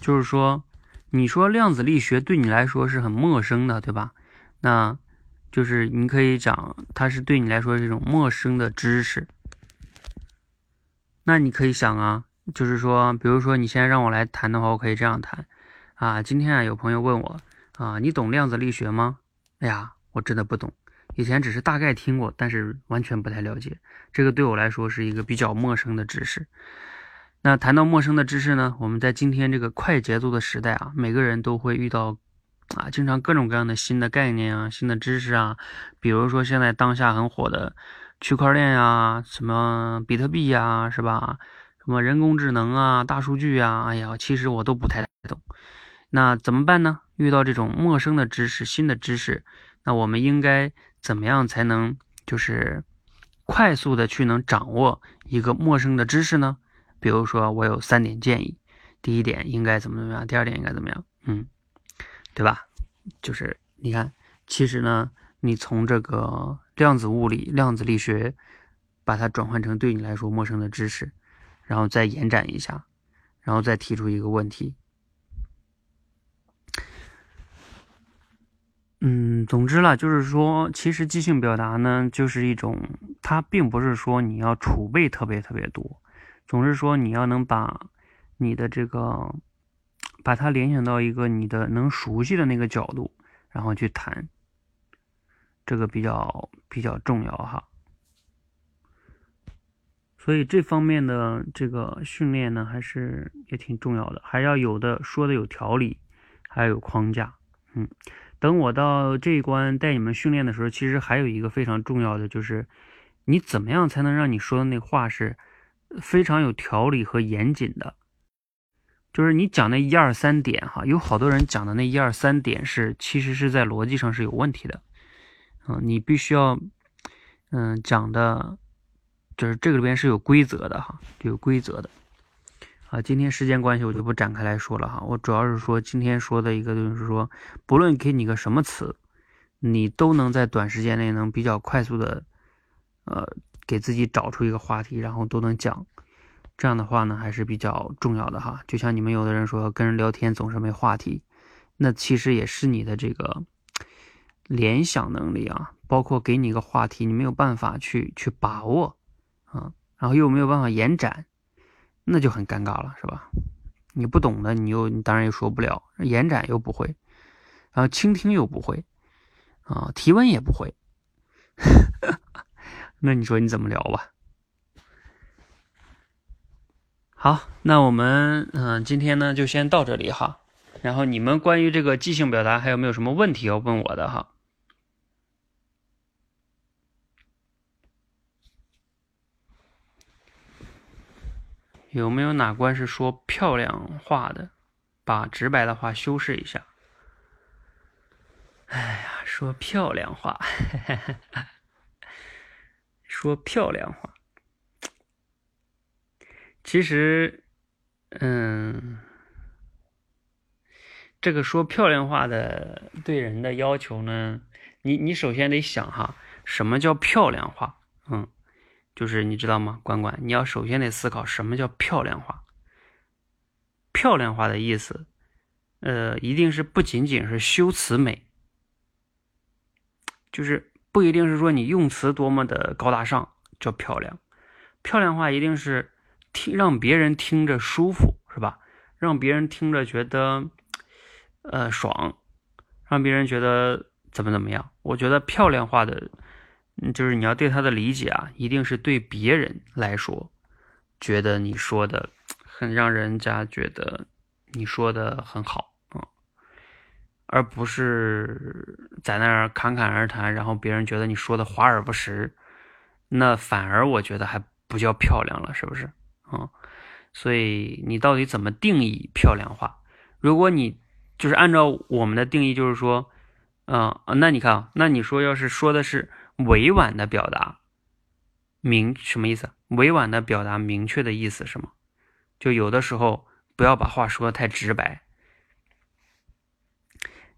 就是说，你说量子力学对你来说是很陌生的，对吧？那，就是你可以讲，它是对你来说这种陌生的知识。那你可以想啊，就是说，比如说你现在让我来谈的话，我可以这样谈啊。今天啊，有朋友问我啊，你懂量子力学吗？哎呀，我真的不懂，以前只是大概听过，但是完全不太了解。这个对我来说是一个比较陌生的知识。那谈到陌生的知识呢，我们在今天这个快节奏的时代啊，每个人都会遇到。啊，经常各种各样的新的概念啊，新的知识啊，比如说现在当下很火的区块链呀，什么比特币呀，是吧？什么人工智能啊、大数据啊，哎呀，其实我都不太懂。那怎么办呢？遇到这种陌生的知识、新的知识，那我们应该怎么样才能就是快速的去能掌握一个陌生的知识呢？比如说，我有三点建议：第一点应该怎么怎么样，第二点应该怎么样，嗯，对吧？就是你看，其实呢，你从这个量子物理、量子力学。把它转换成对你来说陌生的知识，然后再延展一下，然后再提出一个问题。嗯，总之了，就是说，其实即兴表达呢，就是一种，它并不是说你要储备特别特别多，总是说你要能把你的这个，把它联想到一个你的能熟悉的那个角度，然后去谈，这个比较比较重要哈。所以这方面的这个训练呢，还是也挺重要的，还要有的说的有条理，还有框架。嗯，等我到这一关带你们训练的时候，其实还有一个非常重要的，就是你怎么样才能让你说的那话是非常有条理和严谨的。就是你讲那一二三点哈，有好多人讲的那一二三点是其实是在逻辑上是有问题的。嗯，你必须要嗯讲的。就是这个里边是有规则的哈，有规则的。啊，今天时间关系我就不展开来说了哈，我主要是说今天说的一个就是说，不论给你个什么词，你都能在短时间内能比较快速的，呃，给自己找出一个话题，然后都能讲。这样的话呢，还是比较重要的哈。就像你们有的人说跟人聊天总是没话题，那其实也是你的这个联想能力啊，包括给你一个话题，你没有办法去去把握。啊，然后又没有办法延展，那就很尴尬了，是吧？你不懂的，你又你当然又说不了，延展又不会，然后倾听又不会，啊，提问也不会，*laughs* 那你说你怎么聊吧？好，那我们嗯，今天呢就先到这里哈。然后你们关于这个即兴表达还有没有什么问题要问我的哈？有没有哪关是说漂亮话的？把直白的话修饰一下。哎呀，说漂亮话，*laughs* 说漂亮话。其实，嗯，这个说漂亮话的对人的要求呢，你你首先得想哈，什么叫漂亮话？嗯。就是你知道吗，关关？你要首先得思考什么叫漂亮话。漂亮话的意思，呃，一定是不仅仅是修辞美，就是不一定是说你用词多么的高大上叫漂亮。漂亮话一定是听让别人听着舒服，是吧？让别人听着觉得呃爽，让别人觉得怎么怎么样？我觉得漂亮话的。就是你要对他的理解啊，一定是对别人来说，觉得你说的很让人家觉得你说的很好啊，而不是在那儿侃侃而谈，然后别人觉得你说的华而不实，那反而我觉得还不叫漂亮了，是不是？啊，所以你到底怎么定义漂亮话？如果你就是按照我们的定义，就是说，嗯，那你看啊，那你说要是说的是。委婉的表达，明什么意思？委婉的表达明确的意思是吗？就有的时候不要把话说的太直白。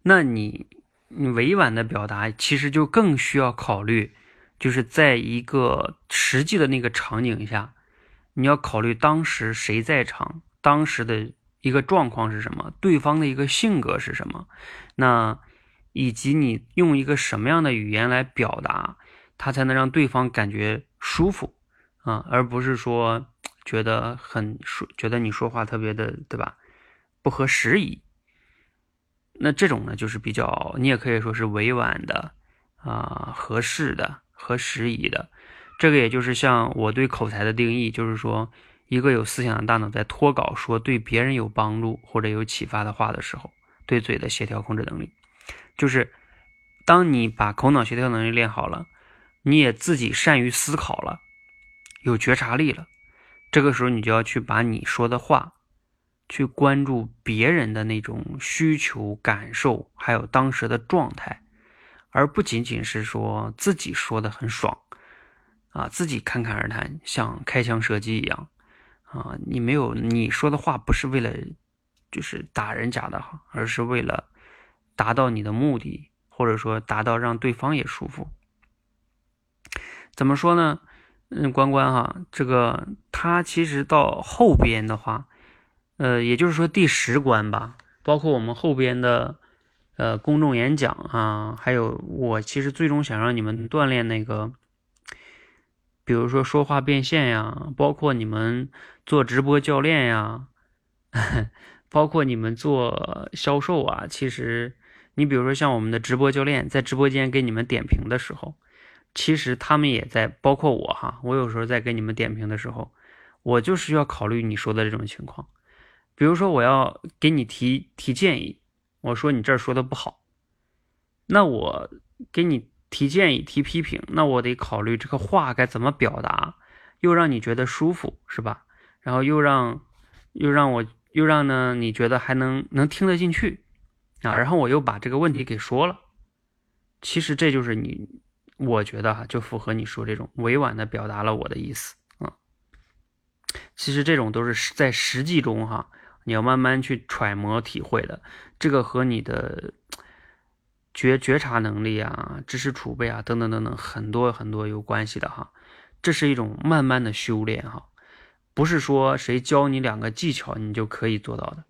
那你你委婉的表达，其实就更需要考虑，就是在一个实际的那个场景下，你要考虑当时谁在场，当时的一个状况是什么，对方的一个性格是什么，那。以及你用一个什么样的语言来表达，他才能让对方感觉舒服啊，而不是说觉得很说觉得你说话特别的对吧，不合时宜。那这种呢，就是比较你也可以说是委婉的啊，合适的合时宜的。这个也就是像我对口才的定义，就是说一个有思想的大脑在脱稿说对别人有帮助或者有启发的话的时候，对嘴的协调控制能力。就是，当你把口脑协调能力练好了，你也自己善于思考了，有觉察力了，这个时候你就要去把你说的话，去关注别人的那种需求、感受，还有当时的状态，而不仅仅是说自己说的很爽，啊，自己侃侃而谈，像开枪射击一样，啊，你没有你说的话不是为了就是打人家的哈，而是为了达到你的目的，或者说达到让对方也舒服。怎么说呢？嗯，关关哈，这个他其实到后边的话，呃，也就是说第十关吧，包括我们后边的呃公众演讲啊，还有我其实最终想让你们锻炼那个，比如说说话变现呀，包括你们做直播教练呀，*laughs* 包括你们做销售啊，其实你比如说像我们的直播教练在直播间给你们点评的时候。其实他们也在，包括我哈，我有时候在给你们点评的时候，我就是要考虑你说的这种情况。比如说，我要给你提提建议，我说你这儿说的不好，那我给你提建议、提批评，那我得考虑这个话该怎么表达，又让你觉得舒服，是吧？然后又让又让我又让呢你觉得还能能听得进去啊？然后我又把这个问题给说了。其实这就是你。我觉得哈，就符合你说这种委婉的表达了我的意思啊。其实这种都是在实际中哈，你要慢慢去揣摩体会的。这个和你的觉觉察能力啊、知识储备啊等等等等很多很多有关系的哈。这是一种慢慢的修炼哈，不是说谁教你两个技巧你就可以做到的。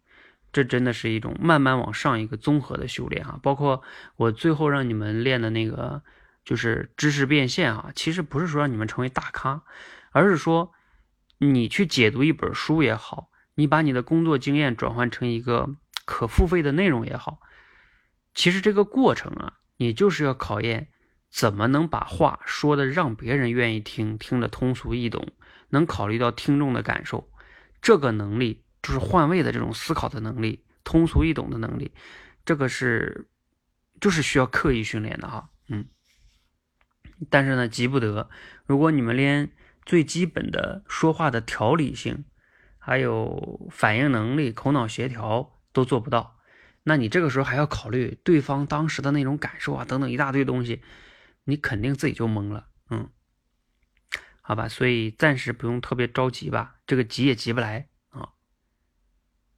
这真的是一种慢慢往上一个综合的修炼哈。包括我最后让你们练的那个。就是知识变现啊，其实不是说让你们成为大咖，而是说你去解读一本书也好，你把你的工作经验转换成一个可付费的内容也好，其实这个过程啊，你就是要考验怎么能把话说的让别人愿意听，听得通俗易懂，能考虑到听众的感受，这个能力就是换位的这种思考的能力，通俗易懂的能力，这个是就是需要刻意训练的哈，嗯。但是呢，急不得。如果你们连最基本的说话的条理性，还有反应能力、口脑协调都做不到，那你这个时候还要考虑对方当时的那种感受啊，等等一大堆东西，你肯定自己就懵了。嗯，好吧，所以暂时不用特别着急吧，这个急也急不来啊。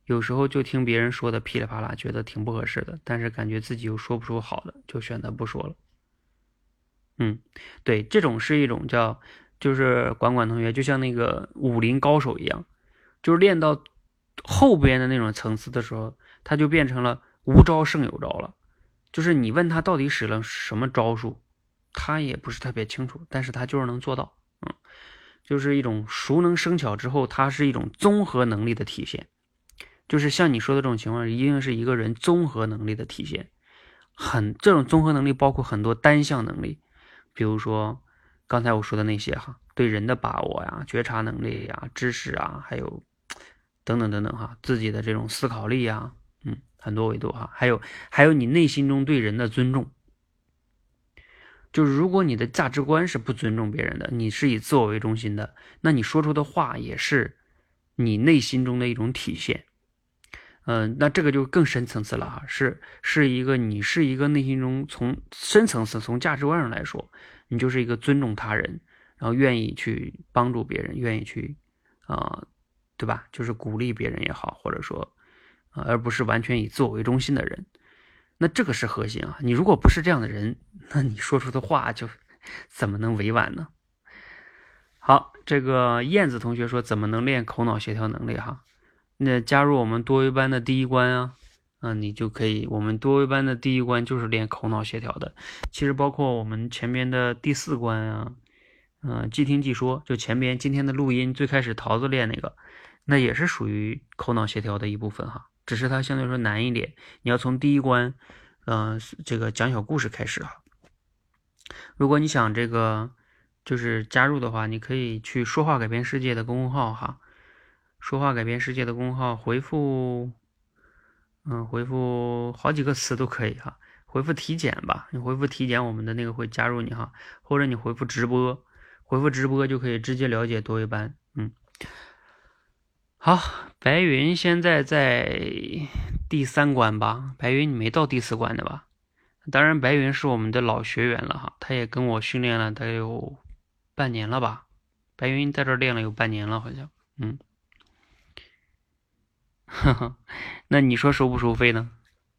有时候就听别人说的噼里啪啦，觉得挺不合适的，但是感觉自己又说不出好的，就选择不说了。嗯，对，这种是一种叫，就是管管同学，就像那个武林高手一样，就是练到后边的那种层次的时候，他就变成了无招胜有招了。就是你问他到底使了什么招数，他也不是特别清楚，但是他就是能做到。嗯，就是一种熟能生巧之后，它是一种综合能力的体现。就是像你说的这种情况，一定是一个人综合能力的体现。很这种综合能力包括很多单项能力。比如说，刚才我说的那些哈，对人的把握呀、觉察能力呀、知识啊，还有等等等等哈，自己的这种思考力呀，很多维度哈，还有还有你内心中对人的尊重。就是如果你的价值观是不尊重别人的，你是以自我为中心的，那你说出的话也是你内心中的一种体现。嗯，那这个就更深层次了哈，是是一个你是一个内心中从深层次从价值观上来说，你就是一个尊重他人，然后愿意去帮助别人，愿意去啊，对吧？就是鼓励别人也好，或者说，而不是完全以自我为中心的人，那这个是核心啊。你如果不是这样的人，那你说出的话就怎么能委婉呢？好，这个燕子同学说怎么能练口脑协调能力哈？那加入我们多维班的第一关啊，啊，你就可以。我们多维班的第一关就是练口脑协调的。其实包括我们前面的第四关啊，嗯，即听即说，就前边今天的录音最开始桃子练那个，那也是属于口脑协调的一部分哈。只是它相对来说难一点，你要从第一关，嗯，这个讲小故事开始哈。如果你想这个就是加入的话，你可以去说话改变世界的公众号哈。说话改变世界的公众号回复，嗯，回复好几个词都可以哈。回复体检吧，你回复体检，我们的那个会加入你哈。或者你回复直播，回复直播就可以直接了解多维班。嗯，好，白云现在在第三关吧？白云你没到第四关的吧？当然，白云是我们的老学员了哈，他也跟我训练了得有半年了吧？白云在这练了有半年了，好像，嗯，哈哈，那你说收不收费呢？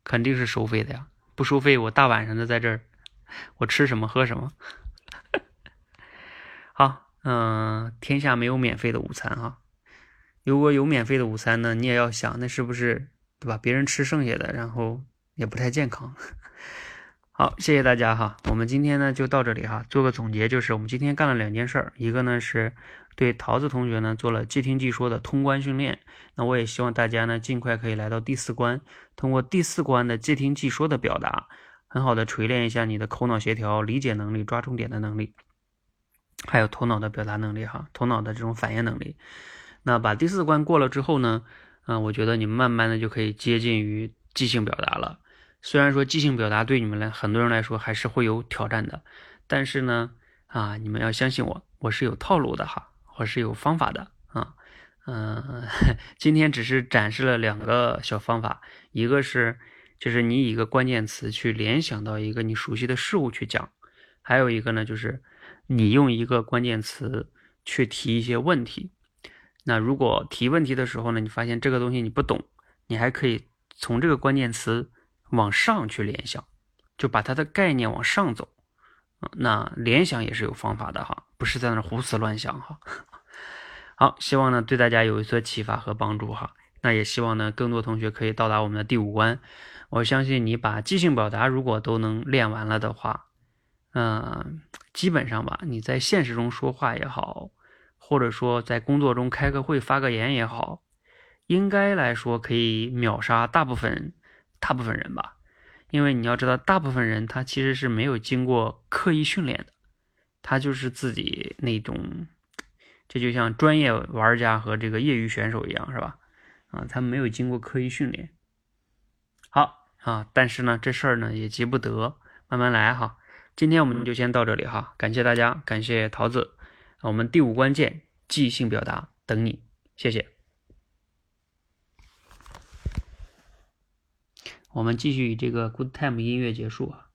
肯定是收费的呀，不收费我大晚上的在这儿，我吃什么喝什么？*laughs* 好，嗯，天下没有免费的午餐哈。如果有免费的午餐呢，你也要想，那是不是对吧？别人吃剩下的，然后也不太健康。*laughs* 好，谢谢大家哈，我们今天呢就到这里哈，做个总结，就是我们今天干了两件事儿，一个呢是对桃子同学呢做了即听即说的通关训练，那我也希望大家呢尽快可以来到第四关，通过第四关的即听即说的表达，很好的锤炼一下你的口脑协调、理解能力、抓重点的能力，还有头脑的表达能力哈，头脑的这种反应能力。那把第四关过了之后呢，嗯，我觉得你们慢慢的就可以接近于即兴表达了。虽然说即兴表达对你们来很多人来说还是会有挑战的，但是呢，啊，你们要相信我，我是有套路的哈，我是有方法的啊。嗯，*laughs* 今天只是展示了两个小方法，一个是就是你以一个关键词去联想到一个你熟悉的事物去讲，还有一个呢就是你用一个关键词去提一些问题。那如果提问题的时候呢，你发现这个东西你不懂，你还可以从这个关键词往上去联想，就把它的概念往上走。那联想也是有方法的哈，不是在那胡思乱想哈。好，希望呢对大家有一些启发和帮助哈。那也希望呢更多同学可以到达我们的第五关。我相信你把即兴表达如果都能练完了的话，嗯，基本上吧，你在现实中说话也好。或者说在工作中开个会发个言也好，应该来说可以秒杀大部分大部分人吧。因为你要知道，大部分人他其实是没有经过刻意训练的，他就是自己那种，这就像专业玩家和这个业余选手一样，是吧？啊，他没有经过刻意训练。好啊，但是呢，这事儿呢也急不得，慢慢来哈。今天我们就先到这里哈，感谢大家，感谢桃子。我们第五关键即兴表达等你，谢谢。我们继续以这个 Good Time 音乐结束啊。